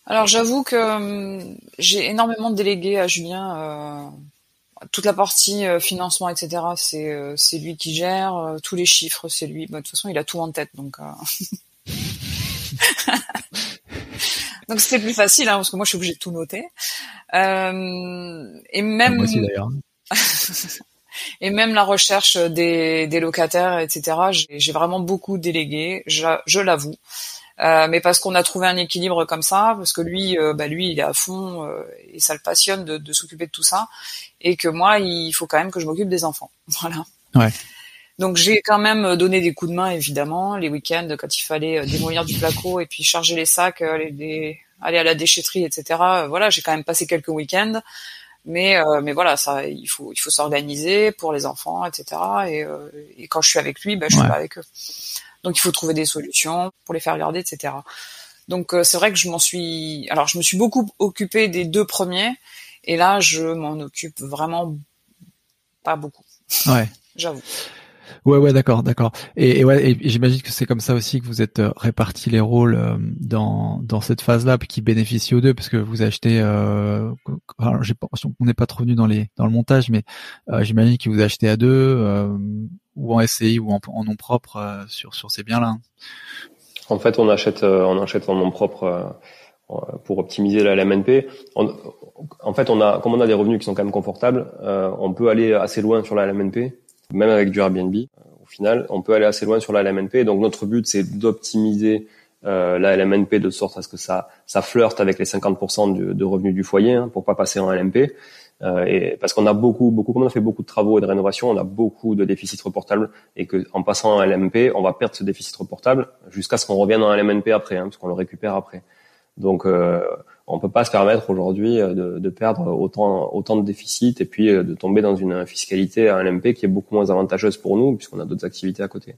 Alors j'avoue que j'ai énormément délégué à Julien toute la partie financement, etc., c'est c'est lui qui gère. tous les chiffres, c'est lui. Bah, de toute façon, il a tout en tête, donc. Donc c'était plus facile, hein, parce que moi je suis obligée de tout noter. Euh, et même. Moi aussi d'ailleurs. et même la recherche des, des locataires, etc. J'ai vraiment beaucoup délégué, je, je l'avoue. Euh, mais parce qu'on a trouvé un équilibre comme ça, parce que lui, euh, bah lui, il est à fond euh, et ça le passionne de, de s'occuper de tout ça, et que moi, il faut quand même que je m'occupe des enfants. Voilà. Ouais. Donc j'ai quand même donné des coups de main évidemment les week-ends quand il fallait euh, démolir du placo et puis charger les sacs, euh, aller, aller à la déchetterie, etc. Voilà, j'ai quand même passé quelques week-ends, mais mais voilà, ça il faut il faut s'organiser pour les enfants, etc. Et, et quand je suis avec lui, ben je suis pas avec eux. Donc il faut trouver des solutions pour les faire garder, etc. Donc c'est vrai que je m'en suis, alors je me suis beaucoup occupée des deux premiers, et là je m'en occupe vraiment pas beaucoup. Ouais. J'avoue. Ouais, ouais, d'accord, d'accord. Et, ouais, et j'imagine que c'est comme ça aussi que vous êtes euh, répartis les rôles euh, dans dans cette phase-là, qui bénéficie aux deux, parce que vous achetez. Euh, alors, on n'est pas trop venu dans les dans le montage, mais euh, j'imagine que vous achetez à deux, euh, ou en SCI ou en, en nom propre sur sur ces biens-là. En fait, on achète on achète en nom propre pour optimiser la LMNP. en fait, on a comme on a des revenus qui sont quand même confortables, on peut aller assez loin sur la LMNP même avec du Airbnb. Euh, au final, on peut aller assez loin sur la LMNP. Donc notre but, c'est d'optimiser euh, la LMNP de sorte à ce que ça, ça flirte avec les 50% de, revenus du foyer hein, pour pas passer en LMP. Euh, et parce qu'on a beaucoup, beaucoup, comme on a fait beaucoup de travaux et de rénovation, on a beaucoup de déficits reportables et que en passant en LMP, on va perdre ce déficit reportable jusqu'à ce qu'on revienne en LMNP après, hein, parce qu'on le récupère après. Donc euh, on peut pas se permettre aujourd'hui euh, de, de, perdre autant autant de déficits et puis euh, de tomber dans une fiscalité à LMP qui est beaucoup moins avantageuse pour nous puisqu'on a d'autres activités à côté.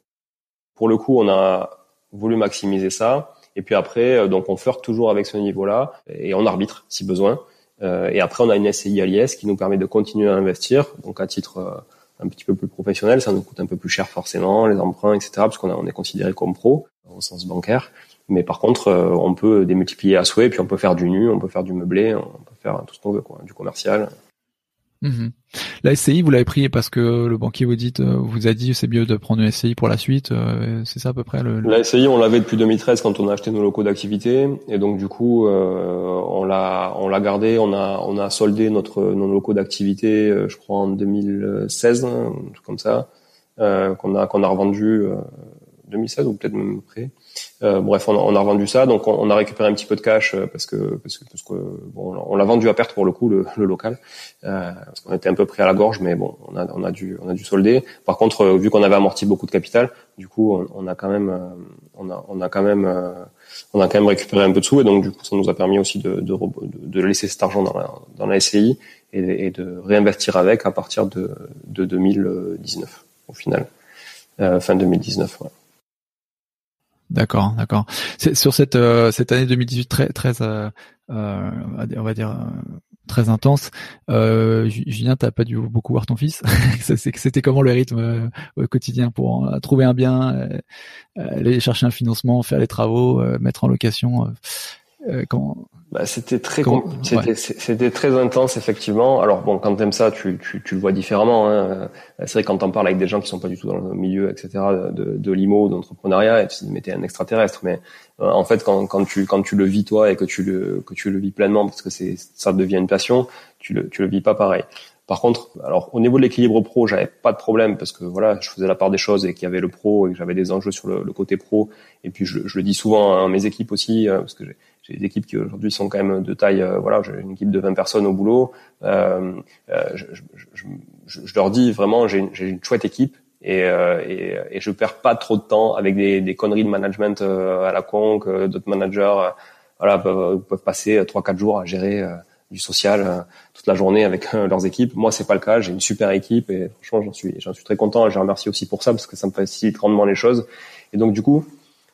Pour le coup, on a voulu maximiser ça et puis après euh, donc on flirte toujours avec ce niveau-là et on arbitre si besoin. et après on a une SCI à l'IS qui nous permet de continuer à investir donc à titre un petit peu plus professionnel, ça nous coûte un peu plus cher forcément les emprunts etc parce qu'on on est considéré comme pro au sens bancaire. Mais par contre, on peut démultiplier à souhait, puis on peut faire du nu, on peut faire du meublé, on peut faire tout ce qu'on veut, quoi, du commercial. Mhm. La SCI, vous l'avez pris parce que le banquier vous dit, euh, vous a dit c'est mieux de prendre une SCI pour la suite. Euh, c'est ça à peu près le, La SCI, on l'avait depuis 2013 quand on a acheté nos locaux d'activité, et donc du coup, euh, on l'a on l'a gardé, on a on a soldé notre nos locaux d'activité, je crois en 2016, un truc comme ça, qu'on a qu'on a revendu 2016 ou peut-être même après. Euh, bref, on a, on revendu ça, donc on, a récupéré un petit peu de cash euh, parce que parce que, parce que bon, on l'a vendu à perte pour le coup le, local, euh, parce qu'on était un peu pris à la gorge, mais bon, on a on a dû on a dû solder. Par contre, euh, vu qu'on avait amorti beaucoup de capital, du coup, on, a quand même euh, on a on a quand même on a quand même récupéré un peu de sous et donc du coup, ça nous a permis aussi de de, laisser cet argent dans la dans SCI et, de réinvestir avec à partir de de 2019 au final, fin 2019. Ouais. D'accord, d'accord. Sur cette euh, cette année 2018 très très euh, euh, on va dire très intense. Euh, Julien, t'as pas dû beaucoup voir ton fils. C'était comment le rythme au quotidien pour trouver un bien, aller chercher un financement, faire les travaux, mettre en location. Comment bah, c'était très c'était très intense effectivement. Alors bon, quand t'aimes ça, tu, tu, tu, le vois différemment. Hein. C'est vrai quand t'en parles avec des gens qui sont pas du tout dans le milieu, etc. de, de l'IMO, d'entrepreneuriat, et tu te dis mais t'es un extraterrestre. Mais euh, en fait, quand, quand tu quand tu le vis toi et que tu le que tu le vis pleinement parce que c'est ça devient une passion, tu le tu le vis pas pareil. Par contre, alors au niveau de l'équilibre pro, j'avais pas de problème parce que voilà, je faisais la part des choses et qu'il y avait le pro et que j'avais des enjeux sur le, le, côté pro. Et puis je, je, le dis souvent à mes équipes aussi euh, parce que j'ai des équipes qui aujourd'hui sont quand même de taille. Euh, voilà, j'ai une équipe de 20 personnes au boulot. Euh, euh je, je, je, leur dis vraiment, j'ai une, chouette équipe et, et, et, je perds pas trop de temps avec des, des conneries de management à la con que d'autres managers voilà peuvent, peuvent passer trois quatre jours à gérer du social euh, toute la journée avec euh, leurs équipes. Moi, c'est pas le cas. J'ai une super équipe et franchement, j'en suis, j'en suis très content. Et je remercie aussi pour ça parce que ça me facilite grandement les choses. Et donc, du coup,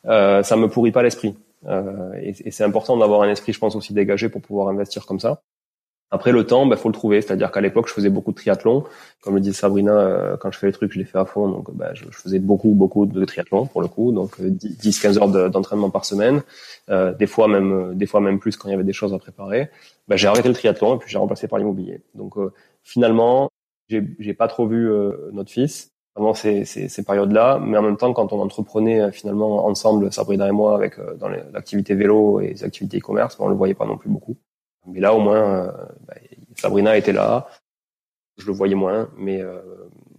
euh, ça me pourrit pas l'esprit. Euh, et, et c'est important d'avoir un esprit, je pense, aussi dégagé pour pouvoir investir comme ça. Après le temps, bah faut le trouver. C'est-à-dire qu'à l'époque, je faisais beaucoup de triathlon. Comme le dit Sabrina, euh, quand je fais les trucs, je les fais à fond. Donc, bah, je, faisais beaucoup, beaucoup de triathlon pour le coup. Donc, 10-15 heures d'entraînement par semaine. Euh, des fois même, des fois même plus quand il y avait des choses à préparer bah, j'ai arrêté le triathlon et puis j'ai remplacé par l'immobilier. Donc euh, finalement, j'ai, pas trop vu euh, notre fils pendant ces, ces, ces, périodes-là, mais en même temps, quand on entreprenait euh, finalement ensemble, Sabrina et moi, avec dans l'activité vélo et les activités e-commerce, on le voyait pas non plus beaucoup. Mais là, au moins, bah, Sabrina était là. Je le voyais moins, mais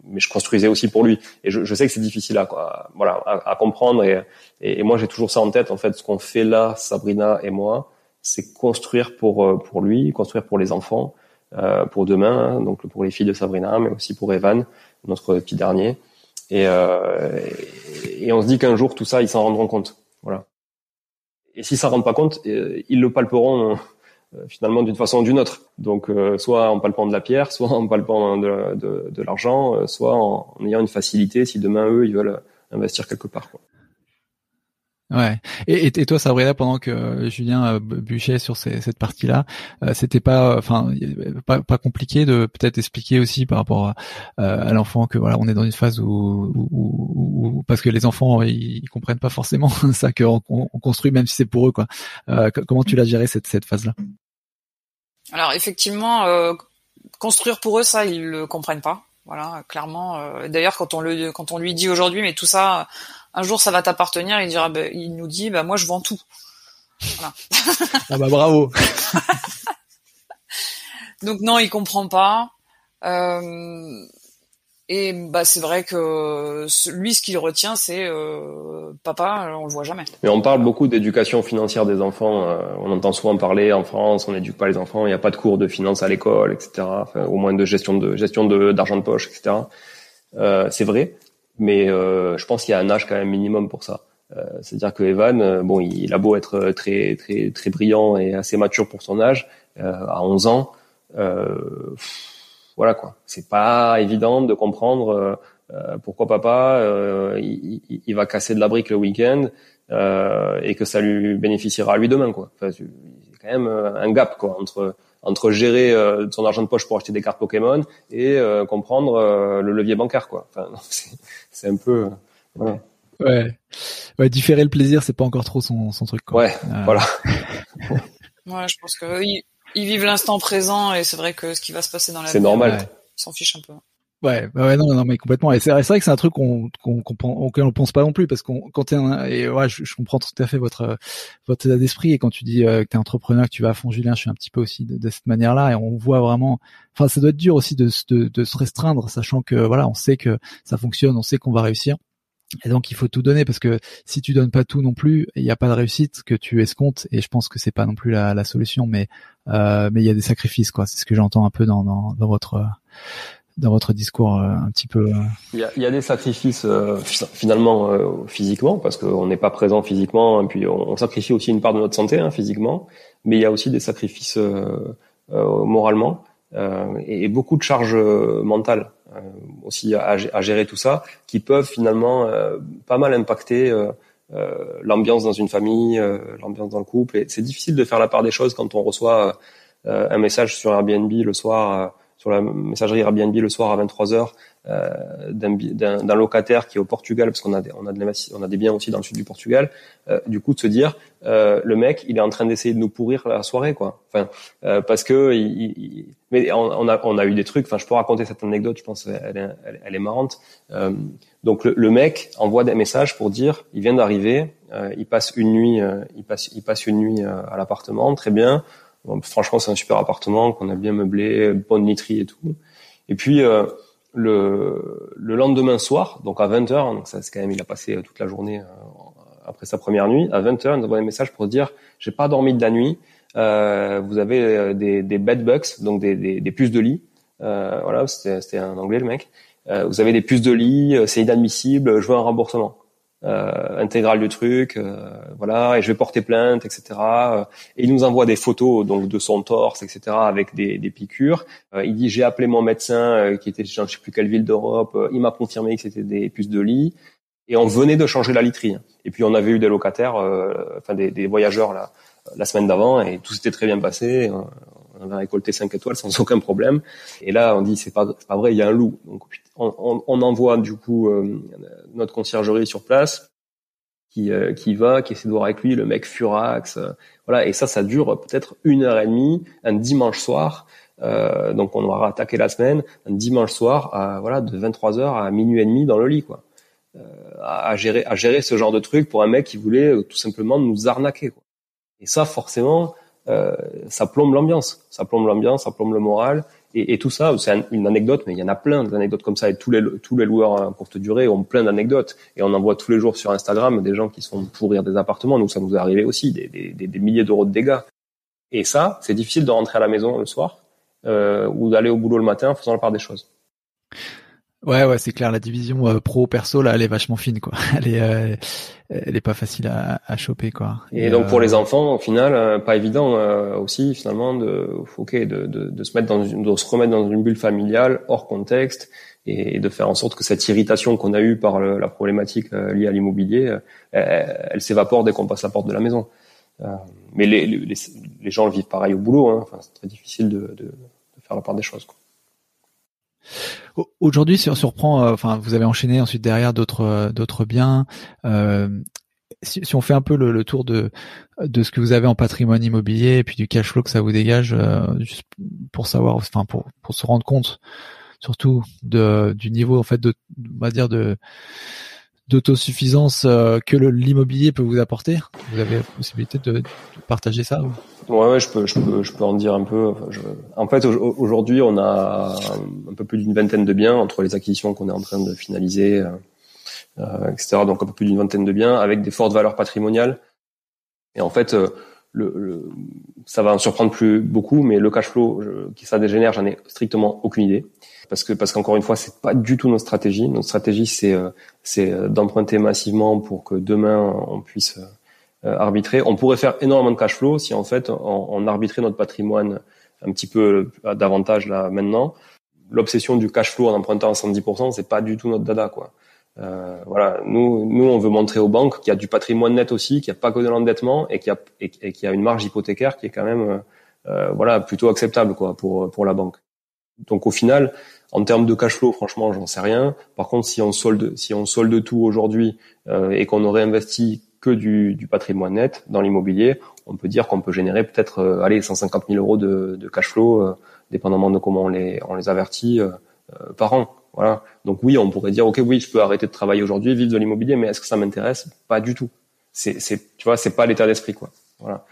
mais je construisais aussi pour lui. Et je, je sais que c'est difficile à quoi, voilà, à, à comprendre. Et, et, et moi, j'ai toujours ça en tête. En fait, ce qu'on fait là, Sabrina et moi, c'est construire pour euh, pour lui, construire pour les enfants, euh, pour demain, hein, donc pour les filles de Sabrina, mais aussi pour Evan, notre petit dernier. Et, euh, et on se dit qu'un jour tout ça, ils s'en rendront compte. Voilà. Et s'ils s'en rendent pas compte, euh, ils le palperont finalement d'une façon ou d'une autre. Donc soit en palpant de la pierre, soit en palpant de, de, de l'argent, soit en, en, ayant une facilité si demain eux ils veulent investir quelque part. Quoi. Ouais. Et, et, toi, Sabrina, pendant que Julien euh, bûchait sur cette partie-là, euh, c'était pas, enfin, pas, pas, compliqué de peut-être expliquer aussi par rapport à, à l'enfant que voilà, on est dans une phase où, où, où, parce que les enfants ils, comprennent pas forcément ça qu'on on construit, même si c'est pour eux, quoi. Euh, comment tu l'as géré cette cette phase-là? Alors effectivement, euh, construire pour eux, ça, ils le comprennent pas. Voilà, clairement. D'ailleurs, quand on le, quand on lui dit aujourd'hui, mais tout ça un jour ça va t'appartenir, il dira, bah, il nous dit, bah moi je vends tout. Voilà. ah bah bravo. Donc non, il comprend pas. Euh, et bah c'est vrai que lui, ce qu'il retient, c'est euh, papa, on le voit jamais. Mais on parle beaucoup d'éducation financière des enfants. Euh, on entend souvent parler en France, on n'éduque pas les enfants. Il n'y a pas de cours de finance à l'école, etc. Au moins de gestion de gestion de d'argent de poche, etc. Euh, c'est vrai mais euh, je pense qu'il y a un âge quand même minimum pour ça. Euh, C'est-à-dire que Evan, euh, bon, il, a beau être très très très brillant et assez mature pour son âge, euh, à 11 ans, euh, voilà quoi. C'est pas évident de comprendre pourquoi papa il, il, va casser de la brique le week-end et que ça lui bénéficiera à lui demain quoi. Enfin, a quand même un gap quoi entre entre gérer euh, son argent de poche pour acheter des cartes Pokémon et euh, comprendre euh, le levier bancaire quoi. Enfin, c'est un peu ouais. Ouais. ouais, différer le plaisir, c'est pas encore trop son, son truc. Quoi. Ouais, voilà. ouais, je pense que ils, ils vivent l'instant présent et c'est vrai que ce qui va se passer dans la c'est normal. ils s'en fichent un peu. Ouais, bah ouais, non, non, mais complètement. Et c'est vrai que c'est un truc qu'on, qu'on, qu'on, auquel on pense pas non plus, parce qu'on, quand t'es un, et ouais, je, je, comprends tout à fait votre, votre état d'esprit. Et quand tu dis euh, que t'es entrepreneur, que tu vas à fond, Julien, je suis un petit peu aussi de, de, cette manière-là. Et on voit vraiment, enfin, ça doit être dur aussi de, de, de se restreindre, sachant que voilà, on sait que ça fonctionne, on sait qu'on va réussir. Et donc il faut tout donner parce que si tu donnes pas tout non plus, il n'y a pas de réussite que tu escomptes. Et je pense que c'est pas non plus la, solution, mais euh, mais il y a des sacrifices quoi. C'est ce que j'entends un peu dans, dans, dans votre dans votre discours euh, un petit peu. Euh. Il y a, y a des sacrifices euh, finalement euh, physiquement parce qu'on n'est pas présent physiquement et puis on, on, sacrifie aussi une part de notre santé hein, physiquement, mais il y a aussi des sacrifices moralement et, et, beaucoup de charges mentales aussi à, à, gérer tout ça qui peuvent finalement pas mal impacter. l'ambiance dans une famille, l'ambiance dans le couple. Et c'est difficile de faire la part des choses quand on reçoit un message sur Airbnb le soir sur la messagerie Airbnb le soir à 23h euh, d'un locataire qui est au Portugal parce qu'on a des, on a de on a des biens aussi dans le sud du Portugal euh, du coup de se dire euh, le mec il est en train d'essayer de nous pourrir la soirée quoi. Enfin euh, parce que il, mais on, a on a eu des trucs enfin je peux raconter cette anecdote je pense elle est, elle, est marrante. Euh, donc le, le, mec envoie des messages pour dire il vient d'arriver il passe une nuit il passe il passe une nuit à l'appartement très bien. Franchement, c'est un super appartement qu'on a bien meublé, bonne literie et tout. Et puis euh, le, le lendemain soir, donc à 20h, donc ça c'est quand même il a passé toute la journée euh, après sa première nuit, à 20h, il nous envoie un message pour dire j'ai pas dormi de la nuit, euh, vous avez euh, des, des bed bugs, donc des, des, des puces de lit. Euh, voilà, c'était un anglais le mec. vous avez des puces de lit, c'est inadmissible, je veux un remboursement euh, intégrale du truc, euh, voilà, et je vais porter plainte, etc. Et il nous envoie des photos donc de son torse, etc. avec des, des piqûres. Euh, il dit j'ai appelé mon médecin euh, qui était je ne sais plus quelle ville d'Europe, il m'a confirmé que c'était des puces de lit. Et on venait de changer la literie. Et puis on avait eu des locataires, enfin des, des, voyageurs là, la semaine d'avant, et tout s'était très bien passé on avait récolté 5 étoiles sans aucun problème. Et là, on dit c'est pas, pas vrai, il y a un loup. Donc on, on, envoie du coup euh, notre conciergerie sur place qui, euh, qui va, qui essaie de voir avec lui, le mec furax, euh, voilà. Et ça, ça dure peut-être une heure et demie, un dimanche soir. donc on aura attaqué la semaine, un dimanche soir, à, voilà, de 23 heures à minuit et demi dans le lit, quoi. À, à, gérer, à gérer ce genre de truc pour un mec qui voulait tout simplement nous arnaquer. Quoi. Et ça, forcément, euh, ça plombe l'ambiance, ça plombe l'ambiance, ça plombe le moral. Et, tout ça, c'est une anecdote, mais il y en a plein d'anecdotes comme ça. Et tous les tous les loueurs à courte durée ont plein d'anecdotes. Et on en voit tous les jours sur Instagram des gens qui sont pourrir des appartements. Nous, ça nous est arrivé aussi, des, des, des milliers d'euros de dégâts. Et ça, c'est difficile de rentrer à la maison le soir euh, ou d'aller au boulot le matin en faisant la part des choses. Ouais, ouais, c'est clair. La division euh, pro perso là, elle est vachement fine, quoi. Elle est, euh, elle est pas facile à, à choper, quoi. Et, donc pour euh, les enfants, au final, pas évident aussi finalement de, ok, de, de, de, se mettre dans une, de se remettre dans une bulle familiale hors contexte et de faire en sorte que cette irritation qu'on a eue par la problématique liée à l'immobilier, elle, elle s'évapore dès qu'on passe la porte de la maison. mais les, les, les, gens le vivent pareil au boulot. Hein. Enfin, c'est très difficile de, de, de faire la part des choses. Quoi. Aujourd'hui, si on surprend, euh, enfin, vous avez enchaîné ensuite derrière d'autres euh, d'autres biens. Euh, si, si, on fait un peu le, le, tour de de ce que vous avez en patrimoine immobilier et puis du cash flow que ça vous dégage, juste pour savoir, enfin, pour pour se rendre compte surtout de du niveau en fait de, on va dire de d'autosuffisance euh, que l'immobilier peut vous apporter? Vous avez la possibilité de, de partager ça Ouais, ouais, je peux, je peux, je peux en dire un peu. En fait, aujourd'hui, on a un peu plus d'une vingtaine de biens entre les acquisitions qu'on est en train de finaliser, euh, euh etc. Donc un peu plus d'une vingtaine de biens avec des fortes valeurs patrimoniales. Et en fait, euh, le, le, ça va en surprendre plus beaucoup, mais le cash flow qui ça dégénère, j'en ai strictement aucune idée, parce que parce qu'encore une fois, c'est pas du tout notre stratégie. Notre stratégie, c'est euh, c'est d'emprunter massivement pour que demain on puisse euh, arbitrer. On pourrait faire énormément de cash flow si en fait on, on arbitrait notre patrimoine un petit peu euh, davantage là maintenant. L'obsession du cash flow en empruntant à 110%, c'est pas du tout notre dada quoi. Euh, voilà, nous, nous, on veut montrer aux banques qu'il y a du patrimoine net aussi, qu'il n'y a pas que de l'endettement et qu'il y a et, qu'il y a une marge hypothécaire qui est quand même, euh, voilà, plutôt acceptable quoi pour pour la banque. Donc au final, En termes de cash flow, franchement, j'en sais rien. Par contre, si on solde, si on solde tout aujourd'hui euh, et qu'on aurait investi que du, du patrimoine net dans l'immobilier, on peut dire qu'on peut générer peut-être euh, allez 150 000 euros de, cash flow, euh, dépendamment de comment on les, on les avertit euh, euh, par an. Voilà. Donc oui, on pourrait dire ok, oui, je peux arrêter de travailler aujourd'hui, vivre de l'immobilier, mais est-ce que ça m'intéresse? Pas du tout. C'est, c'est, tu vois, c'est pas l'état d'esprit quoi. Voilà.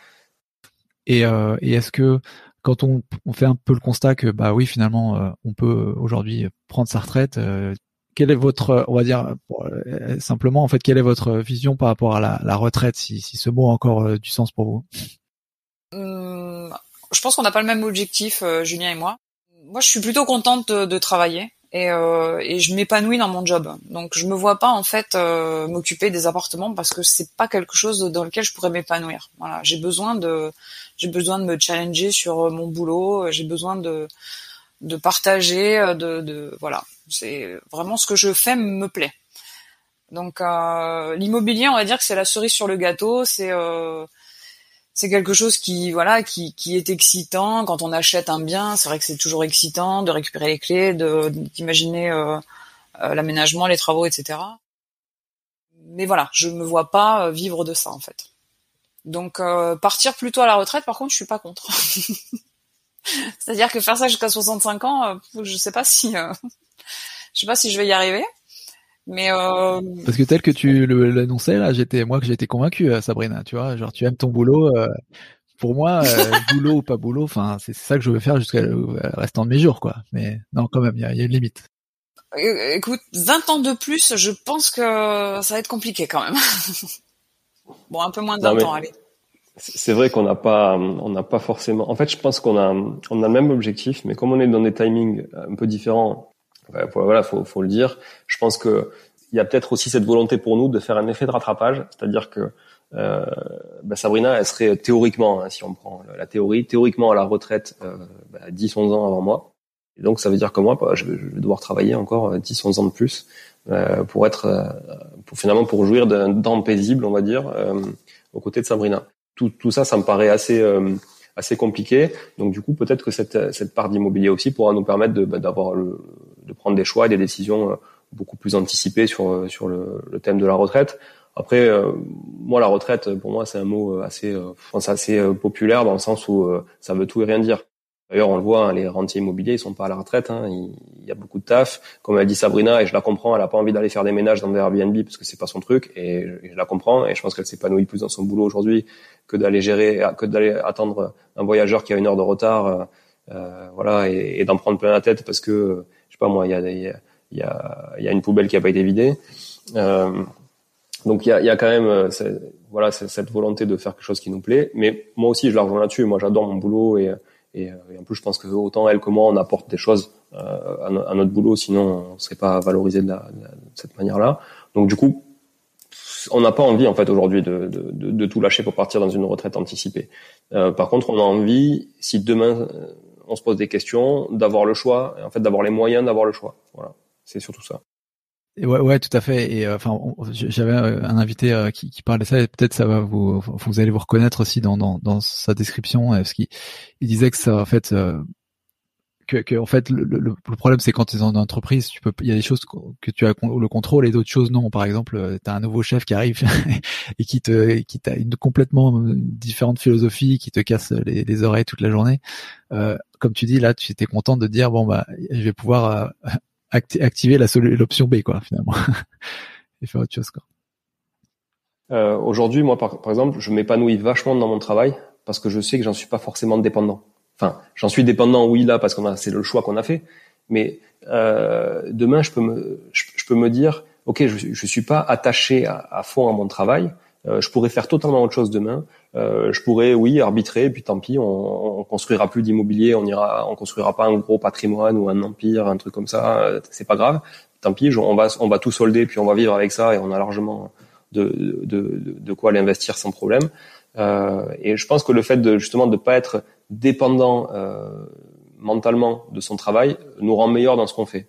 Et, euh, et est-ce que quand on, on, fait un peu le constat que bah oui finalement euh, on peut aujourd'hui prendre sa retraite, euh, quelle est votre, on va dire euh, simplement en fait, quelle est votre vision par rapport à la, la retraite, si, si, ce mot a encore euh, du sens pour vous? Hum, Je pense qu'on n'a pas le même objectif, Julien et moi. Moi, je suis plutôt contente de, de travailler et, euh, et je m'épanouis dans mon job. Donc je me vois pas en fait euh, m'occuper des appartements parce que c'est pas quelque chose dans lequel je pourrais m'épanouir. Voilà, j'ai besoin de j'ai besoin de me challenger sur mon boulot, j'ai besoin de de partager, de, de voilà, c'est vraiment ce que je fais me plaît. Donc euh, l'immobilier, on va dire que c'est la cerise sur le gâteau, c'est euh, c'est quelque chose qui voilà qui, qui est excitant quand on achète un bien. C'est vrai que c'est toujours excitant de récupérer les clés d'imaginer euh, euh, l'aménagement les travaux etc mais voilà je me vois pas vivre de ça en fait. Donc euh, partir plutôt à la retraite par contre je suis pas contre. C'est à dire que faire ça jusqu'à 65 ans euh, je sais pas si euh, je sais pas si je vais y arriver mais euh... parce que tel que tu l'annonçais là, j'étais moi que j'étais convaincu, Sabrina. Tu vois, genre tu aimes ton boulot. Euh, pour moi, euh, boulot ou pas boulot, enfin c'est ça que je veux faire jusqu'à le restant de mes jours, quoi. Mais non, quand même, il y a, y a, une limite. Écoute, 20 ans de plus, je pense que ça va être compliqué quand même. bon, un peu moins de 20 non, ans, allez. C'est vrai qu'on n'a pas, on n'a pas forcément. En fait, je pense qu'on a, on a le même objectif, mais comme on est dans des timings un peu différents voilà, faut, faut le dire. Je pense que il y a peut-être aussi cette volonté pour nous de faire un effet de rattrapage, c'est-à-dire que euh, bah Sabrina, elle serait théoriquement, hein, si on prend la théorie, théoriquement à la retraite euh, bah, 10-11 ans avant moi. Et donc ça veut dire que moi, bah, je, vais, je, vais, devoir travailler encore 10-11 ans de plus euh, pour être, euh, pour finalement pour jouir d'un temps paisible, on va dire, euh, aux côtés de Sabrina. Tout, tout ça, ça me paraît assez euh, assez compliqué. Donc du coup, peut-être que cette, cette part d'immobilier aussi pourra nous permettre d'avoir le, de prendre des choix et des décisions beaucoup plus anticipées sur sur le, le thème de la retraite. Après, euh, moi, la retraite, pour moi, c'est un mot assez, euh, assez populaire dans le sens où euh, ça veut tout et rien dire. D'ailleurs, on le voit, hein, les rentiers immobiliers, ils sont pas à la retraite. Hein, il, y a beaucoup de taf. Comme a dit Sabrina, et je la comprends, elle a pas envie d'aller faire des ménages dans des Airbnb parce que c'est pas son truc, et je, la comprends. Et je pense qu'elle s'épanouit plus dans son boulot aujourd'hui que d'aller gérer, que d'aller attendre un voyageur qui a une heure de retard, euh, voilà, et, et d'en prendre plein la tête parce que, moi, il y a, il y a, y a, une poubelle qui a pas été vidée. Euh, donc il y a, y a, quand même voilà cette volonté de faire quelque chose qui nous plaît. Mais moi aussi je la rejoins là-dessus. Moi j'adore mon boulot et, et, et, en plus je pense que autant elle que moi on apporte des choses euh, à, notre boulot, sinon on serait pas valorisé de, la, cette manière-là. Donc du coup on n'a pas envie en fait aujourd'hui de, de, de, tout lâcher pour partir dans une retraite anticipée. Euh, par contre on a envie si demain on se pose des questions d'avoir le choix, en fait d'avoir les moyens d'avoir le choix. Voilà, c'est surtout ça. Ouais, ouais, tout à fait. Et euh, enfin, j'avais un invité euh, qui, qui, parlait ça, et peut-être ça va vous, vous allez vous reconnaître aussi dans dans, dans sa description, parce qu'il il disait que ça, en fait, euh, que, que, en fait, le, le, le problème c'est quand tu es en entreprise, tu peux, il y a des choses que tu as le contrôle et d'autres choses non. Par exemple, tu as un nouveau chef qui arrive et qui te, qui t'a une complètement différente philosophie, qui te casse les, les oreilles toute la journée. Comme tu dis là, tu étais content de dire bon bah, je vais pouvoir activer l'option B quoi finalement et faire autre chose. Euh, Aujourd'hui, moi par, exemple, je m'épanouis vachement dans mon travail parce que je sais que j'en suis pas forcément dépendant. Enfin, j'en suis dépendant, oui là parce qu'on a c'est le choix qu'on a fait, mais euh, demain je peux me je, peux me dire ok je je suis pas attaché à fond à mon travail. Euh, je pourrais faire totalement autre chose demain. Euh, je pourrais, oui, arbitrer, puis tant pis, on, on construira plus d'immobilier, on ira, on construira pas un gros patrimoine ou un empire, un truc comme ça. Euh, c'est pas grave. Tant pis, on va, on va tout solder, puis on va vivre avec ça, et on a largement de, de, de, de quoi l'investir sans problème. Euh, et je pense que le fait de justement de pas être dépendant mentalement de son travail nous rend meilleur dans ce qu'on fait.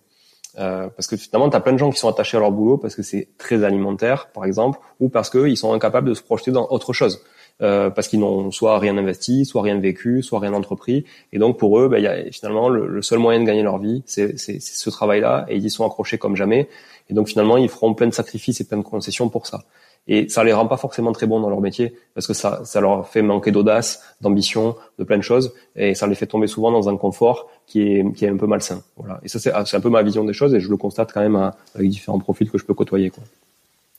Euh, parce que finalement, tu as plein de gens qui sont attachés à leur boulot parce que c'est très alimentaire, par exemple, ou parce qu'ils sont incapables de se projeter dans autre chose. euh, parce qu'ils n'ont soit rien investi, soit rien vécu, soit rien entrepris. Et donc pour eux, ben, y a, finalement, le, seul moyen de gagner leur vie, c'est ce travail-là, et ils y sont accrochés comme jamais. Et donc finalement, ils feront plein de sacrifices et plein de concessions pour ça. Et ça les rend pas forcément très bons dans leur métier, parce que ça, ça leur fait manquer d'audace, d'ambition, de plein de choses, et ça les fait tomber souvent dans un confort qui est, qui est un peu malsain. Voilà. Et ça, c'est un peu ma vision des choses, et je le constate quand même avec différents profils que je peux côtoyer. Quoi.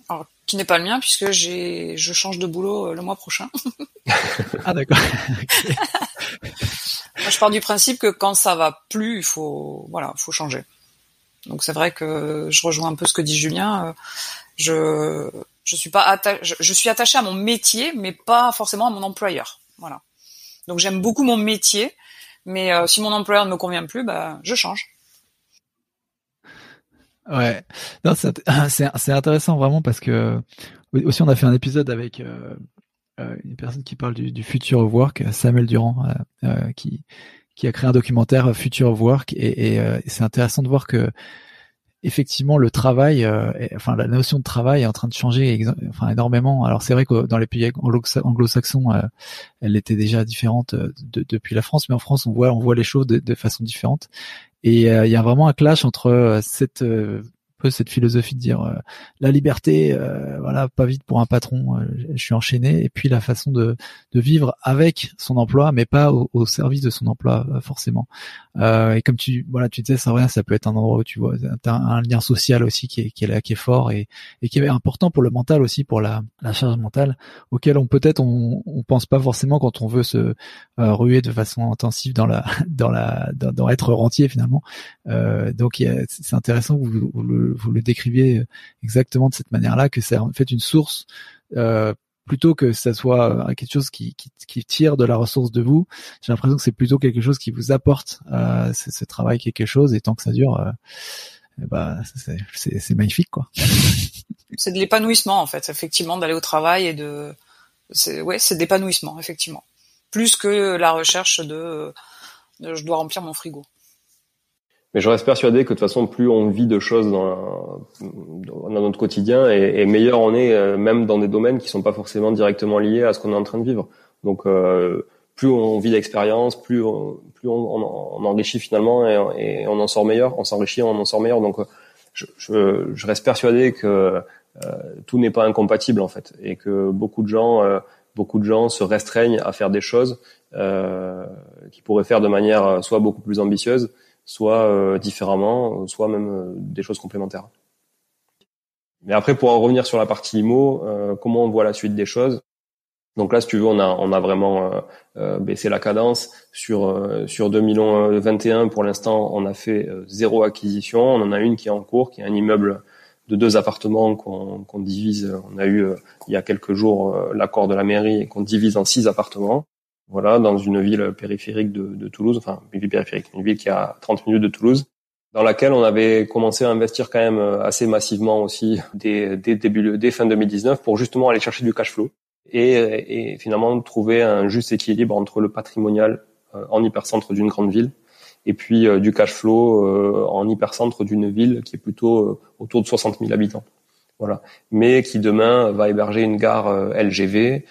Alors, qui n'est pas le mien puisque j'ai, je change de boulot euh, le mois prochain. ah d'accord. Moi, je pars du principe que quand ça va plus, il faut, voilà, faut changer. Donc c'est vrai que je rejoins un peu ce que dit Julien. Euh, je, je suis pas attaché, je, suis attaché à mon métier, mais pas forcément à mon employeur. Voilà. Donc j'aime beaucoup mon métier, mais euh, si mon employeur ne me convient plus, bah, je change. Ouais, c'est intéressant vraiment parce que aussi on a fait un épisode avec euh, euh, une personne qui parle du, du Future of Work, Samuel Durand, euh, euh, qui qui a créé un documentaire Future of Work et, et c'est intéressant de voir que effectivement le travail, enfin la notion de travail est en train de changer enfin énormément. Alors c'est vrai que dans les pays anglo-saxons, elle était déjà différente de, depuis la France, mais en France on voit on voit les choses de, de façon différente. Et euh, il y a vraiment un clash entre euh, cette euh, peu cette philosophie de dire euh, la liberté, euh, voilà, pas vite pour un patron, euh, je suis enchaîné, et puis la façon de, de vivre avec son emploi, mais pas au, au service de son emploi forcément. et comme tu, voilà, tu disais, ça rien, ça peut être un endroit où tu vois, as un, lien social aussi qui est, qui est là, qui est fort et, et qui est important pour le mental aussi, pour la, la charge mentale, auquel on peut-être on, on pense pas forcément quand on veut se ruer de façon intensive dans la, dans la, dans, être rentier finalement. donc c'est intéressant vous, vous le vous le décriviez exactement de cette manière-là, que c'est en fait une source euh, plutôt que ça soit quelque chose qui, qui, tire de la ressource de vous. J'ai l'impression que c'est plutôt quelque chose qui vous apporte euh, ce, travail quelque chose et tant que ça dure, euh, ben, c'est magnifique quoi. c'est de l'épanouissement en fait, effectivement, d'aller au travail et de, ouais, c'est d'épanouissement effectivement, plus que la recherche de je dois remplir mon frigo. Mais je reste persuadé que de toute façon, plus on vit de choses dans, dans notre quotidien, et, et, meilleur on est, euh, même dans des domaines qui sont pas forcément directement liés à ce qu'on est en train de vivre. Donc, euh, plus on vit d'expérience, plus on, plus on, enrichit finalement, et, et, on en sort meilleur. On s'enrichit, on en sort meilleur. Donc, je, je, je reste persuadé que euh, tout n'est pas incompatible en fait, et que beaucoup de gens, euh, beaucoup de gens se restreignent à faire des choses euh, qui pourraient faire de manière soit beaucoup plus ambitieuse soit euh, différemment, soit même euh, des choses complémentaires. Mais après, pour en revenir sur la partie IMO, euh, comment on voit la suite des choses? Donc là, si tu veux, on a, on a vraiment baissé la cadence. Sur, sur 2021, pour l'instant, on a fait zéro acquisition. On en a une qui est en cours, qui est un immeuble de deux appartements qu'on divise. On a eu, il y a quelques jours, l'accord de la mairie et qu'on divise en six appartements voilà, dans une ville périphérique de, de, Toulouse, enfin une ville périphérique, une ville qui a 30 minutes de Toulouse, dans laquelle on avait commencé à investir quand même euh, assez massivement aussi dès, début, dès fin 2019 pour justement aller chercher du cash flow et, et finalement trouver un juste équilibre entre le patrimonial euh, en hypercentre d'une grande ville et puis euh, du cash flow en hypercentre d'une ville qui est plutôt autour de 60 000 habitants. Voilà, mais qui demain va héberger une gare LGV,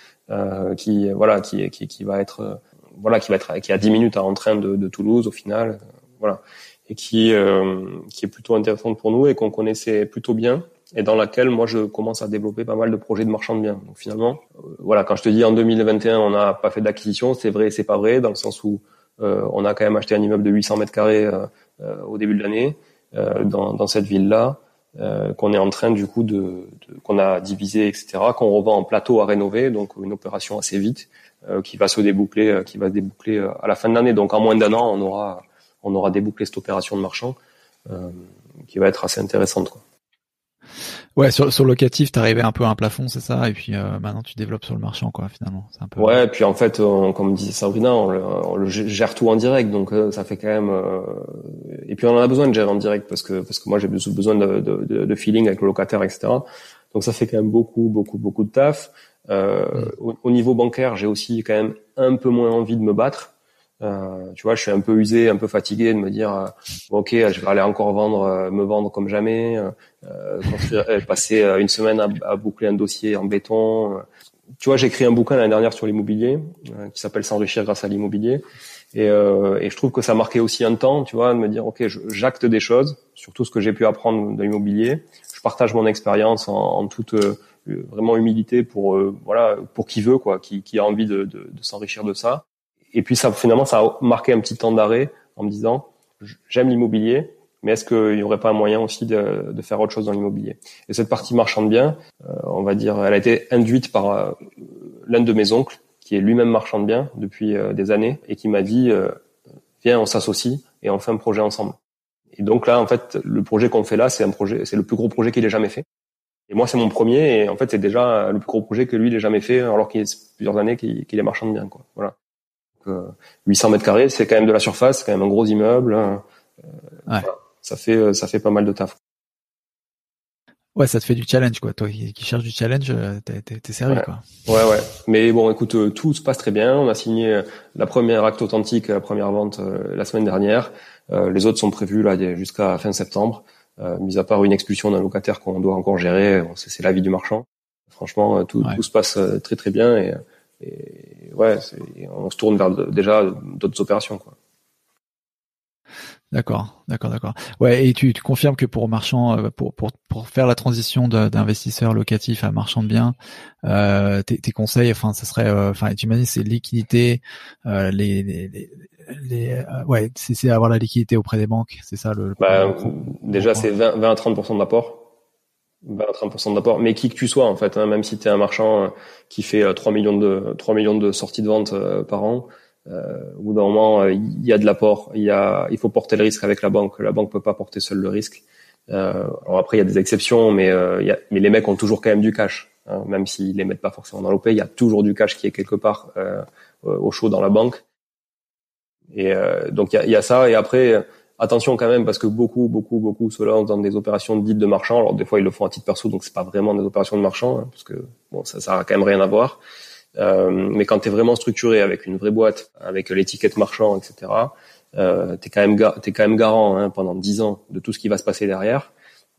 qui voilà qui, qui, qui va être euh, voilà qui va être qui a 10 minutes à train de, de Toulouse au final euh, voilà et qui qui est plutôt intéressante pour nous et qu'on connaissait plutôt bien et dans laquelle moi je commence à développer pas mal de projets de marchand de biens. Donc finalement, voilà, quand je te dis en 2021 on n'a pas fait d'acquisition, c'est vrai c'est pas vrai dans le sens où euh, on a quand même acheté un immeuble de 800 mètres carrés euh, au début de l'année dans, dans cette ville-là. Euh, qu'on est en train du coup de, qu'on a divisé etc qu'on revend en plateau à rénover donc une opération assez vite euh, qui va se déboucler euh, qui va se déboucler à la fin de l'année donc en moins d'un an on aura on aura débouclé cette opération de marchand qui va être assez intéressante. Ouais, sur, sur locatif, t'arrivais un peu à un plafond, c'est ça, et puis euh, maintenant tu développes sur le marchand, quoi, finalement. C'est un peu. Ouais, puis en fait, comme disait Sabrina, on le, on le, gère tout en direct, donc euh, ça fait quand même. Euh, et puis on en a besoin de gérer en direct parce que parce que moi j'ai besoin de, de, de, feeling avec le locataire, etc. Donc ça fait quand même beaucoup, beaucoup, beaucoup de taf. Euh, mm. au, niveau bancaire, j'ai aussi quand même un peu moins envie de me battre. Euh, tu vois, je suis un peu usé, un peu fatigué de me dire, euh, ok, je vais aller encore vendre, euh, me vendre comme jamais, euh, passer une semaine à, boucler un dossier en béton. tu vois, j'ai écrit un bouquin l'année dernière sur l'immobilier euh, qui s'appelle S'enrichir grâce à l'immobilier. Et, euh, et, je trouve que ça marquait aussi un temps, tu vois, de me dire, ok, j'acte des choses sur tout ce que j'ai pu apprendre de l'immobilier. Je partage mon expérience en, en, toute euh, vraiment humilité pour euh, voilà pour qui veut quoi, qui, qui a envie de, de, de s'enrichir de ça. Et puis ça, finalement, ça a marqué un petit temps d'arrêt en me disant, j'aime l'immobilier, mais est-ce qu'il n'y aurait pas un moyen aussi de, de faire autre chose dans l'immobilier? Et cette partie marchand de biens, euh, on va dire, elle a été induite par euh, l'un de mes oncles, qui est lui-même marchand de biens depuis euh, des années, et qui m'a dit, viens, on s'associe et on fait un projet ensemble. Et donc là, en fait, le projet qu'on fait là, c'est un projet, c'est le plus gros projet qu'il ait jamais fait. Et moi, c'est mon premier, et en fait, c'est déjà le plus gros projet que lui, il ait jamais fait, alors qu'il y a plusieurs années qu'il est marchand de biens, quoi. Voilà. Donc, 800 mètres carrés, c'est quand même de la surface, c'est quand même un gros immeuble. Hein. ouais ça fait euh, ça fait pas mal de taf. Ouais, ça te fait du challenge, quoi. Toi qui cherches du challenge, euh, t'es servi, quoi. Ouais, ouais. Mais bon, écoute, euh, tout se passe très bien. On a signé la première acte authentique, la première vente la semaine dernière. les autres sont prévus là jusqu'à fin septembre. mis à part une expulsion d'un locataire qu'on doit encore gérer, c'est la vie du marchand. Franchement, tout, tout se passe très très bien et, et ouais, on se tourne vers déjà d'autres opérations, quoi. D'accord, d'accord, d'accord. Ouais, et tu, tu confirmes que pour marchand, euh, pour, pour, pour faire la transition d'investisseur locatif à marchand de biens, euh, tes, tes, conseils, enfin, ça serait, euh, enfin, tu m'as dit c'est liquidité, euh, les, les, les, euh, ouais, c'est avoir la liquidité auprès des banques, c'est ça le. Bah, déjà, c'est 20, 20 à 30% d'apport. 20 à 30 d'apport, mais qui que tu sois en fait, hein, même si tu es un marchand qui fait 3 millions de 3 millions de sorties de vente par an, euh, au bout d'un moment, euh, il y a de l'apport, il y a, il faut porter le risque avec la banque. La banque peut pas porter seule le risque. Euh, alors après, il y a des exceptions, mais, euh, y a, mais les mecs ont toujours quand même du cash, hein, même s'ils les mettent pas forcément dans l'OP. Il y a toujours du cash qui est quelque part euh, au chaud dans la banque. Et donc il y a, y a, ça. Et après, attention quand même parce que beaucoup, beaucoup, beaucoup se lancent dans des opérations dites de marchand. Alors des fois ils le font à titre perso, donc c'est pas vraiment des opérations de marchand, hein, parce que bon, ça, ça a quand même rien à voir. Euh, mais quand tu es vraiment structuré avec une vraie boîte, avec l'étiquette marchand, etc., euh, tu quand même es quand même garant hein, pendant 10 ans de tout ce qui va se passer derrière.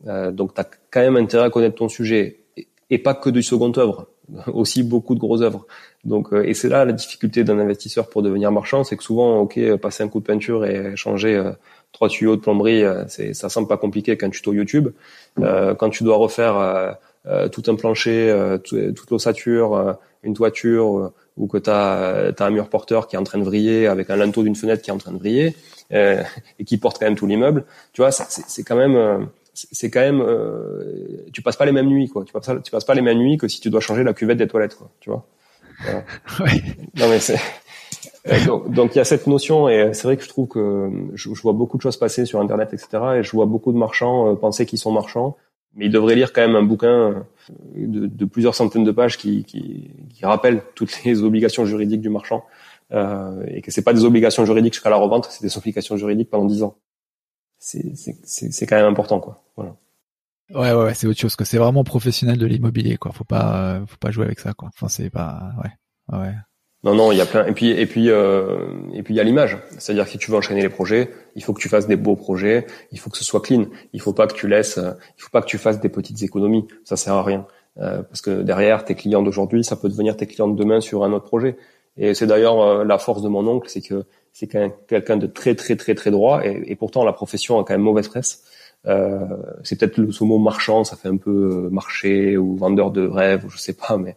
Euh, donc tu as quand même intérêt à connaître ton sujet. Et, pas que du second œuvre, aussi beaucoup de grosses œuvres. Donc, euh, et c'est là la difficulté d'un investisseur pour devenir marchand, c'est que souvent, ok, passer un coup de peinture et changer euh, trois tuyaux de plomberie, euh, c'est, ça semble pas compliqué qu'un tuto YouTube. quand tu dois refaire tout un plancher, toute l'ossature, une toiture euh, ou que tu as, un mur porteur qui est en train de vriller avec un linteau d'une fenêtre qui est en train de vriller euh, et qui porte quand même tout l'immeuble, tu vois, c'est quand même euh, c'est quand même euh, tu passes pas les mêmes nuits quoi tu passes tu passes pas les mêmes nuits que si tu dois changer la cuvette des toilettes quoi tu vois ouais. non mais c'est donc, il y a cette notion et c'est vrai que je trouve que je, je, vois beaucoup de choses passer sur internet etc et je vois beaucoup de marchands penser qu'ils sont marchands mais il devrait lire quand même un bouquin euh, de, de plusieurs centaines de pages qui, qui, qui, rappelle toutes les obligations juridiques du marchand euh, et que c'est pas des obligations juridiques jusqu'à la revente, c'est des obligations juridiques pendant dix ans. C'est quand même important, quoi. Voilà. Ouais, ouais, ouais c'est autre chose que c'est vraiment professionnel de l'immobilier, quoi. Faut pas, faut pas jouer avec ça, quoi. Enfin, c'est pas, ouais, ouais. Non, non, il y a plein. Et puis, et puis, euh, et puis, il y a l'image. C'est-à-dire si tu veux enchaîner les projets, il faut que tu fasses des beaux projets. Il faut que ce soit clean. Il faut pas que tu laisses. Il faut pas que tu fasses des petites économies. Ça sert à rien. Euh, parce que derrière, tes clients d'aujourd'hui, ça peut devenir tes clients de demain sur un autre projet. Et c'est d'ailleurs euh, la force de mon oncle, c'est que c'est quelqu'un de très, très, très, très droit. Et, pourtant, la profession a quand même mauvaise presse. Euh, c'est peut-être le mot marchand, ça fait un peu marché ou vendeur de rêves, je sais pas, mais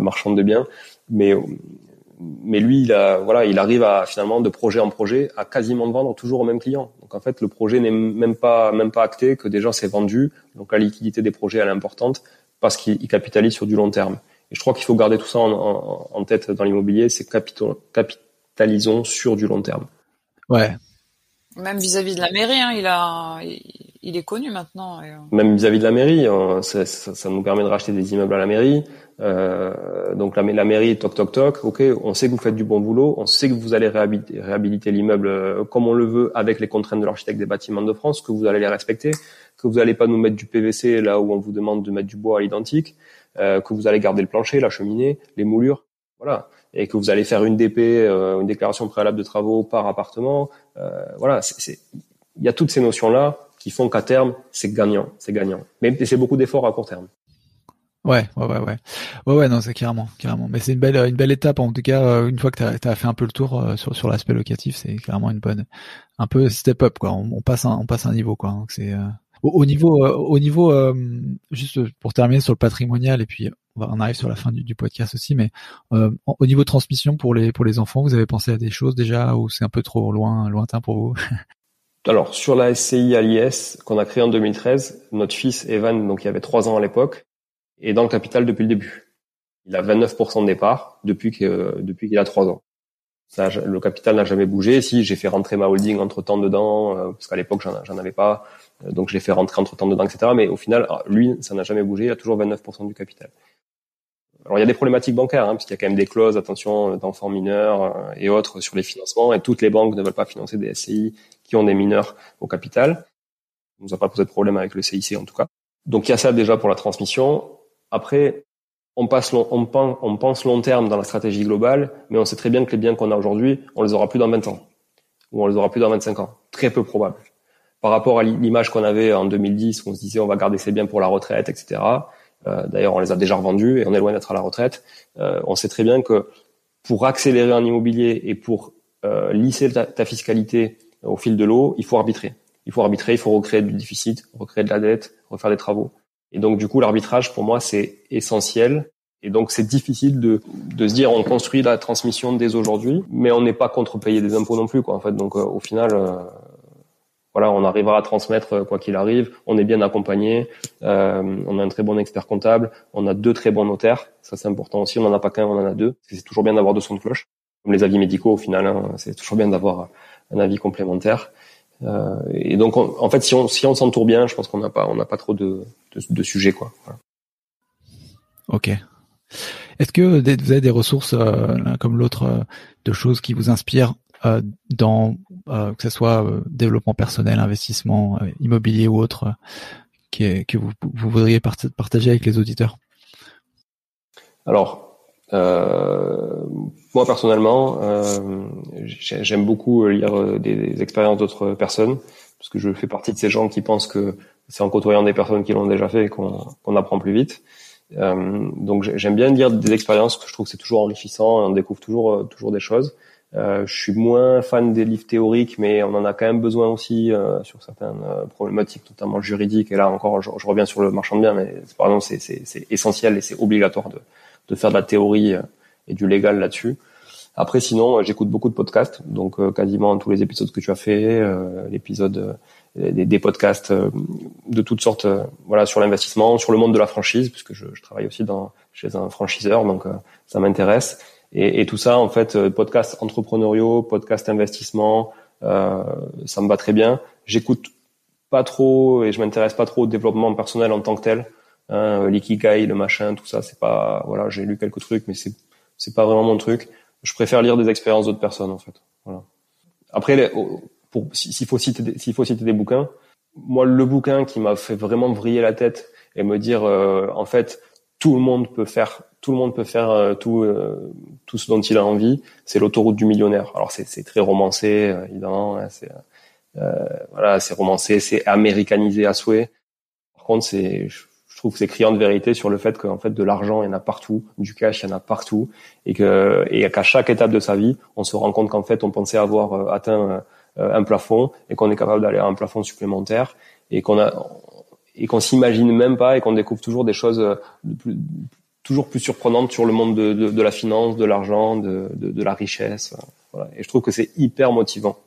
marchand de biens. Mais mais lui, il a, voilà, il arrive à finalement de projet en projet à quasiment vendre toujours au même client. Donc en fait, le projet n'est même pas même pas acté, que déjà c'est vendu. Donc la liquidité des projets elle est importante parce qu'il capitalise sur du long terme. Et je crois qu'il faut garder tout ça en, en, tête dans l'immobilier, c'est capitalisons sur du long terme. Ouais. Même vis-à-vis de la mairie, hein, il a, il est connu maintenant. Euh. Même vis-à-vis de la mairie, ça, ça, nous permet de racheter des immeubles à la mairie. Euh, donc la, la, mairie, toc toc toc, ok, on sait que vous faites du bon boulot, on sait que vous allez réhabiliter, réhabiliter l'immeuble euh, comme on le veut avec les contraintes de l'architecte des bâtiments de France, que vous allez les respecter, que vous n'allez pas nous mettre du PVC là où on vous demande de mettre du bois à l'identique, euh, que vous allez garder le plancher, la cheminée, les moulures, voilà, et que vous allez faire une DP, euh, une déclaration préalable de travaux par appartement, euh, voilà, il y a toutes ces notions là qui font qu'à terme c'est gagnant, c'est gagnant, mais c'est beaucoup d'efforts à court terme. Ouais, ouais, ouais, ouais, ouais, ouais, non, c'est carrément, carrément. Mais c'est une belle, une belle étape en tout cas. Euh, une fois que tu as, fait un peu le tour euh, sur sur l'aspect locatif, c'est carrément une bonne, un peu step up quoi. On, passe un, on passe un niveau quoi. Donc c'est euh, au, niveau, au niveau, juste pour terminer sur le patrimonial et puis on arrive sur la fin du, du podcast aussi, mais au niveau transmission pour les pour les enfants, vous avez pensé à des choses déjà ou c'est un peu trop loin, lointain pour vous? Alors sur la SCI à l'IS qu'on a créée en 2013, notre fils Evan, donc il avait trois ans à l'époque et dans le capital depuis le début. Il a 29% de départ depuis que depuis qu'il a 3 ans. Ça, le capital n'a jamais bougé. Si j'ai fait rentrer ma holding entre temps dedans, euh, parce qu'à l'époque j'en avais pas, euh, donc je l'ai fait rentrer entre temps dedans, etc. Mais au final, lui, ça n'a jamais bougé. Il a toujours 29% du capital. Alors il y a des problématiques bancaires, hein, parce qu'il y a quand même des clauses, attention, d'enfants mineurs euh, et autres sur les financements. Et toutes les banques ne veulent pas financer des SCI qui ont des mineurs au capital. On nous a pas posé de problème avec le CIC en tout cas. Donc il y a ça déjà pour la transmission. Après, on, passe long, on pense long terme dans la stratégie globale, mais on sait très bien que les biens qu'on a aujourd'hui, on les aura plus dans 20 ans, ou on les aura plus dans 25 ans. Très peu probable. Par rapport à l'image qu'on avait en 2010, où on se disait on va garder ces biens pour la retraite, etc. Euh, D'ailleurs, on les a déjà revendus et on est loin d'être à la retraite. Euh, on sait très bien que pour accélérer un immobilier et pour euh, lisser ta, fiscalité au fil de l'eau, il faut arbitrer. Il faut arbitrer, il faut recréer du déficit, recréer de la dette, refaire des travaux. Et donc du coup, l'arbitrage pour moi c'est essentiel. Et donc c'est difficile de, de se dire on construit la transmission dès aujourd'hui, mais on n'est pas contre payer des impôts non plus quoi en fait. Donc euh, au final, euh, voilà, on arrivera à transmettre euh, quoi qu'il arrive. On est bien accompagné. on a un très bon expert comptable. On a deux très bons notaires. Ça c'est important aussi. On n'en a pas qu'un, on en a deux. C'est toujours bien d'avoir deux sons de cloche. Comme les avis médicaux au final, hein, c'est toujours bien d'avoir un avis complémentaire. Euh, et donc, en fait, si on si on s'entoure bien, je pense qu'on n'a pas on n'a pas trop de, de, de sujets quoi. Voilà. Ok. Est-ce que vous avez des ressources euh, comme l'autre euh, de choses qui vous inspirent euh, dans euh, que ce soit développement personnel, investissement immobilier ou autre, qui que vous, vous voudriez partager avec les auditeurs? Alors, euh, moi personnellement, euh, j'aime beaucoup lire des, expériences d'autres personnes parce que je fais partie de ces gens qui pensent que c'est en côtoyant des personnes qui l'ont déjà fait qu'on apprend plus vite. Euh, donc j'aime bien lire des expériences que je trouve que c'est toujours enrichissant, on découvre toujours toujours des choses. Euh, je suis moins fan des livres théoriques, mais on en a quand même besoin aussi euh, sur certaines euh, problématiques, notamment juridiques. Et là encore, je, reviens sur le marchand de biens, mais pardon, c'est essentiel et c'est obligatoire de, de faire de la théorie euh, et du légal là-dessus. Après, sinon, euh, j'écoute beaucoup de podcasts, donc euh, quasiment tous les épisodes que tu as fait, l'épisode des, des, podcasts de toutes sortes, voilà, sur l'investissement, sur le monde de la franchise, puisque je, je travaille aussi dans, chez un franchiseur, donc ça m'intéresse. Et, et, tout ça, en fait, podcasts entrepreneuriaux, podcasts investissement, euh, ça me va très bien. J'écoute pas trop et je m'intéresse pas trop au développement personnel en tant que tel hein, l'ikigai, le machin, tout ça, c'est pas, voilà, j'ai lu quelques trucs, mais c'est, c'est pas vraiment mon truc. Je préfère lire des expériences d'autres personnes, en fait. Voilà. Après, pour, s'il faut citer, s'il faut citer des bouquins, moi, le bouquin qui m'a fait vraiment vriller la tête et me dire, euh, en fait, tout le monde peut faire, tout le monde peut faire euh, tout, euh, tout ce dont il a envie. C'est l'autoroute du millionnaire. Alors c'est, c'est très romancé, évidemment. Hein, c'est, voilà, c'est romancé, c'est américanisé à souhait. Par contre, c'est, trouve que c'est criant de vérité sur le fait qu'en fait de l'argent il y en a partout, du cash il y en a partout, et que et qu'à chaque étape de sa vie, on se rend compte qu'en fait on pensait avoir euh, atteint euh, un plafond et qu'on est capable d'aller à un plafond supplémentaire et qu'on a et qu'on s'imagine même pas et qu'on découvre toujours des choses euh, plus, toujours plus surprenantes sur le monde de, de, de la finance, de l'argent, de, de, la richesse. Voilà. Et je trouve que c'est hyper motivant.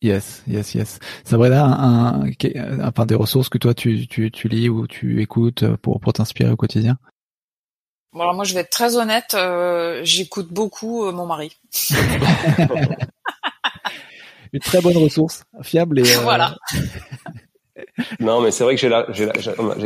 Yes, yes, yes. Sabrina, un, un, enfin des ressources que toi tu, tu, tu lis ou tu écoutes pour, pour t'inspirer au quotidien? Bon, alors moi je vais être très honnête, euh, j'écoute beaucoup euh, mon mari. Une très bonne ressource, fiable et. Euh... Voilà. non, mais c'est vrai que j'ai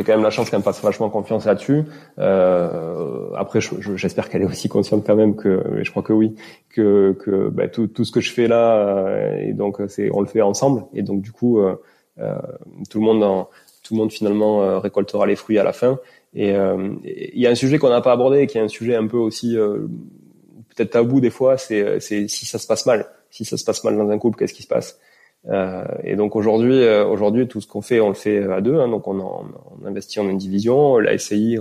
quand même la chance qu'elle me fasse vachement confiance là-dessus. Euh, après, j'espère qu'elle est aussi consciente quand même que, je crois que oui, que, que bah, tout, tout ce que je fais là, euh, et donc c'est, on le fait ensemble, et donc du coup, euh, euh tout le monde, en, tout le monde finalement euh, récoltera les fruits à la fin. Et il y a un sujet qu'on n'a pas abordé, qui est un sujet un peu aussi peut-être tabou des fois, c'est si ça se passe mal, si ça se passe mal dans un couple, qu'est-ce qui se passe? Euh, et donc aujourd'hui, euh, aujourd'hui, tout ce qu'on fait, on le fait à deux. Hein, donc on, on, investit en une division. La SCI,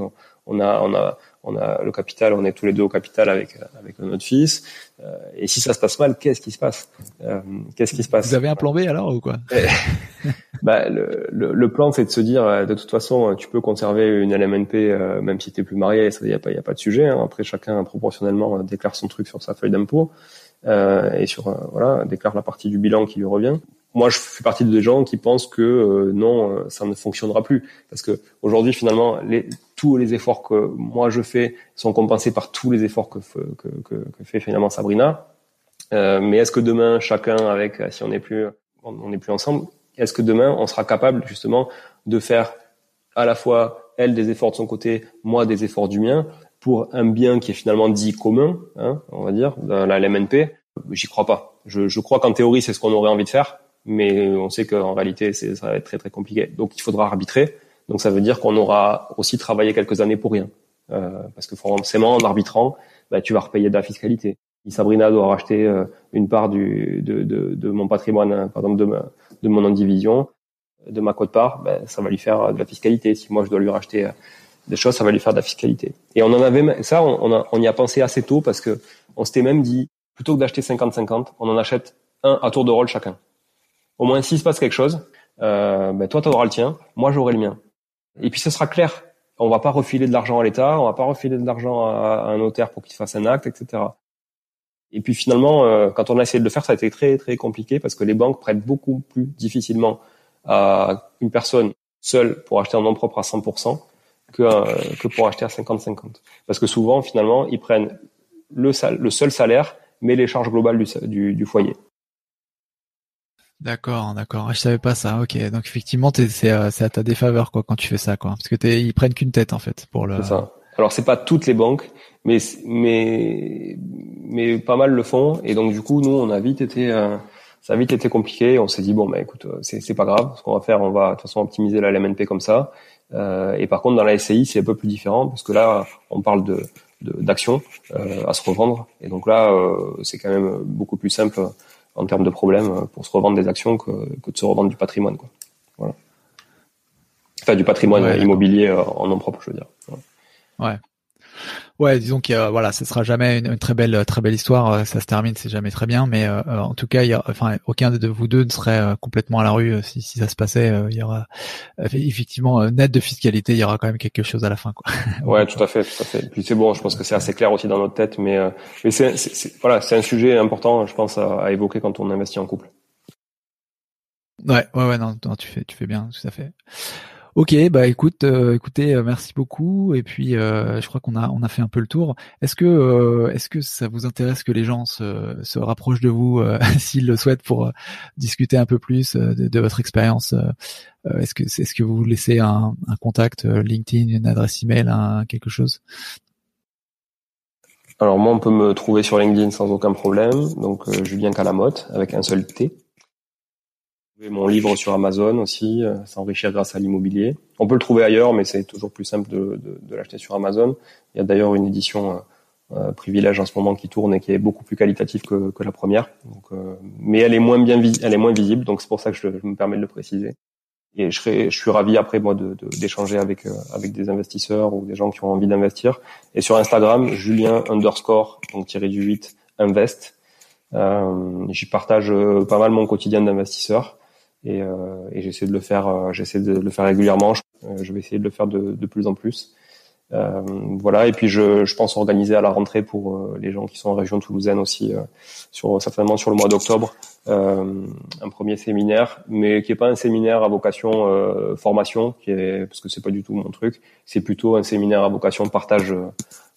on a, on a, on a le capital. On est tous les deux au capital avec avec notre fils. Euh, et si ça se passe mal, qu'est-ce qui se passe? Euh, Qu'est-ce qui se passe? Vous avez un plan B alors ou quoi? Bah, le, le, le, plan, c'est de se dire, de toute façon, tu peux conserver une LMNP même si t'es plus marié. Il y a pas, y a pas de sujet. Hein. Après, chacun proportionnellement déclare son truc sur sa feuille d'impôt euh, et sur euh, voilà déclare la partie du bilan qui lui revient. Moi, je fais partie des gens qui pensent que euh, non, euh, ça ne fonctionnera plus parce que aujourd'hui, finalement, les, tous les efforts que moi je fais sont compensés par tous les efforts que, que, que, que fait finalement Sabrina. mais est-ce que demain, chacun avec, si on n'est plus, on n'est plus ensemble, est-ce que demain, on sera capable justement de faire à la fois elle des efforts de son côté, moi des efforts du mien, pour un bien qui est finalement dit commun, hein, on va dire, dans la LMNP, j'y crois pas. Je, je crois qu'en théorie, c'est ce qu'on aurait envie de faire, mais on sait qu'en réalité, ça va être très très compliqué. Donc il faudra arbitrer. Donc ça veut dire qu'on aura aussi travaillé quelques années pour rien. Euh, parce que forcément, en arbitrant, bah, tu vas repayer de la fiscalité. Si Sabrina doit racheter euh, une part du, de, de, de, mon patrimoine, par exemple de, mon indivision, de ma cote-part, bah, ça va lui faire de la fiscalité. Si moi je dois lui racheter euh, des choses, ça va lui faire de la fiscalité. Et on en avait, ça, on, a, on y a pensé assez tôt parce que on s'était même dit, plutôt que d'acheter 50-50, on en achète un à tour de rôle chacun. Au moins, s'il se passe quelque chose, euh, ben toi, tu auras le tien, moi, j'aurai le mien. Et puis, ce sera clair. On va pas refiler de l'argent à l'État, on va pas refiler de l'argent à, un notaire pour qu'il fasse un acte, etc. Et puis finalement, euh, quand on a essayé de le faire, ça a été très très compliqué parce que les banques prêtent beaucoup plus difficilement à une personne seule pour acheter un nom propre à 100% que, euh, que pour acheter à 50-50. Parce que souvent, finalement, ils prennent le, le seul salaire, mais les charges globales du, du, du foyer. D'accord, d'accord. Je savais pas ça. Ok, donc effectivement, euh, c'est à ta défaveur quoi quand tu fais ça, quoi, parce que t'es, ils prennent qu'une tête en fait pour le. C'est ça. Alors c'est pas toutes les banques, mais mais mais pas mal le font, et donc du coup nous on a vite été euh, ça a vite été compliqué. On s'est dit bon bah écoute c'est c'est pas grave, ce qu'on va faire, on va de toute façon optimiser la LMNP comme ça, et par contre, dans la SCI, c'est un peu plus différent parce que là, on parle de d'actions euh, à se revendre. Et donc là, euh, c'est quand même beaucoup plus simple en termes de problèmes pour se revendre des actions que, que de se revendre du patrimoine. Quoi. Voilà. Enfin, du patrimoine immobilier en nom propre, je veux dire. Ouais. Ouais, disons qu'il voilà, ce sera jamais une, très belle, très belle histoire. Euh, ça se termine, c'est jamais très bien, mais euh, euh, en tout cas, il y a, enfin, aucun de vous deux ne serait complètement à la rue si, si ça se passait. il y aura effectivement net de fiscalité, il y aura quand même quelque chose à la fin, quoi. ouais, tout à fait, tout à fait. Puis c'est bon, je pense que c'est assez clair aussi dans notre tête, mais mais c'est, voilà, c'est un sujet important, je pense, à, à, évoquer quand on investit en couple. Ouais, ouais, ouais, non, non, tu fais, tu fais bien, tout à fait. Ok, bah écoute, euh, écoutez, euh, merci beaucoup. Et puis, euh, je crois qu'on a on a fait un peu le tour. Est-ce que est-ce que ça vous intéresse que les gens se, se rapprochent de vous s'ils le souhaitent pour discuter un peu plus de, votre expérience Est-ce que est-ce que vous laissez un, un contact LinkedIn, une adresse email, un, quelque chose? Alors moi, on peut me trouver sur LinkedIn sans aucun problème. Donc Julien Calamotte avec un seul T mon livre sur Amazon aussi, euh, s'enrichir grâce à l'immobilier. On peut le trouver ailleurs, mais c'est toujours plus simple de, de, de l'acheter sur Amazon. Il y a d'ailleurs une édition euh, euh, privilège en ce moment qui tourne et qui est beaucoup plus qualitative que, que la première. Donc, euh, mais elle est moins bien elle est moins visible, donc c'est pour ça que je, me permets de le préciser. Et je, je suis ravi après moi de, d'échanger avec avec des investisseurs ou des gens qui ont envie d'investir. Et sur Instagram, Julien underscore donc tiré du 8 invest. Euh, j'y partage pas mal mon quotidien d'investisseur et, euh, et j'essaie de le faire, euh, j'essaie de le faire régulièrement. Je, euh, je, vais essayer de le faire de, de plus en plus. Euh, voilà, et puis je, je, pense organiser à la rentrée pour les gens qui sont en région toulousaine aussi, euh, sur, certainement sur le mois d'octobre, un premier séminaire, mais qui est pas un séminaire à vocation formation, qui est parce que c'est pas du tout mon truc. C'est plutôt un séminaire à vocation partage,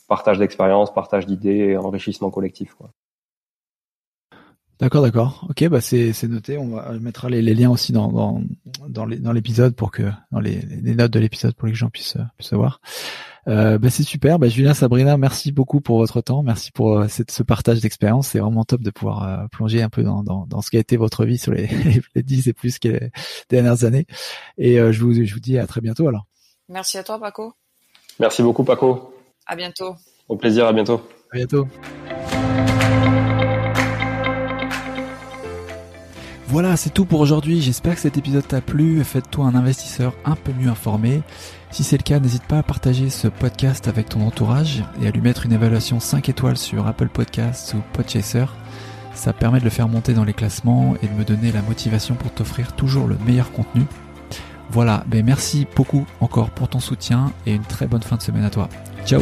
partage d'expérience, partage d'idées, enrichissement collectif. Quoi. D'accord, d'accord. Ok, bah c'est noté. On va mettra les, les liens aussi dans dans dans, dans l'épisode pour que dans les, les notes de l'épisode pour que les gens puissent puissent voir. Euh, bah c'est super. Bah, Julien, Sabrina, merci beaucoup pour votre temps. Merci pour euh, cette, ce partage d'expérience. C'est vraiment top de pouvoir euh, plonger un peu dans, dans, dans ce qui a été votre vie sur les, les 10 et plus que les dernières années. Et euh, je vous je vous dis à très bientôt alors. Merci à toi, Paco. Merci beaucoup, Paco. À bientôt. Au plaisir. À bientôt. À bientôt. Voilà, c'est tout pour aujourd'hui. J'espère que cet épisode t'a plu. Faites-toi un investisseur un peu mieux informé. Si c'est le cas, n'hésite pas à partager ce podcast avec ton entourage et à lui mettre une évaluation 5 étoiles sur Apple Podcasts ou Podchaser. Ça permet de le faire monter dans les classements et de me donner la motivation pour t'offrir toujours le meilleur contenu. Voilà, ben merci beaucoup encore pour ton soutien et une très bonne fin de semaine à toi. Ciao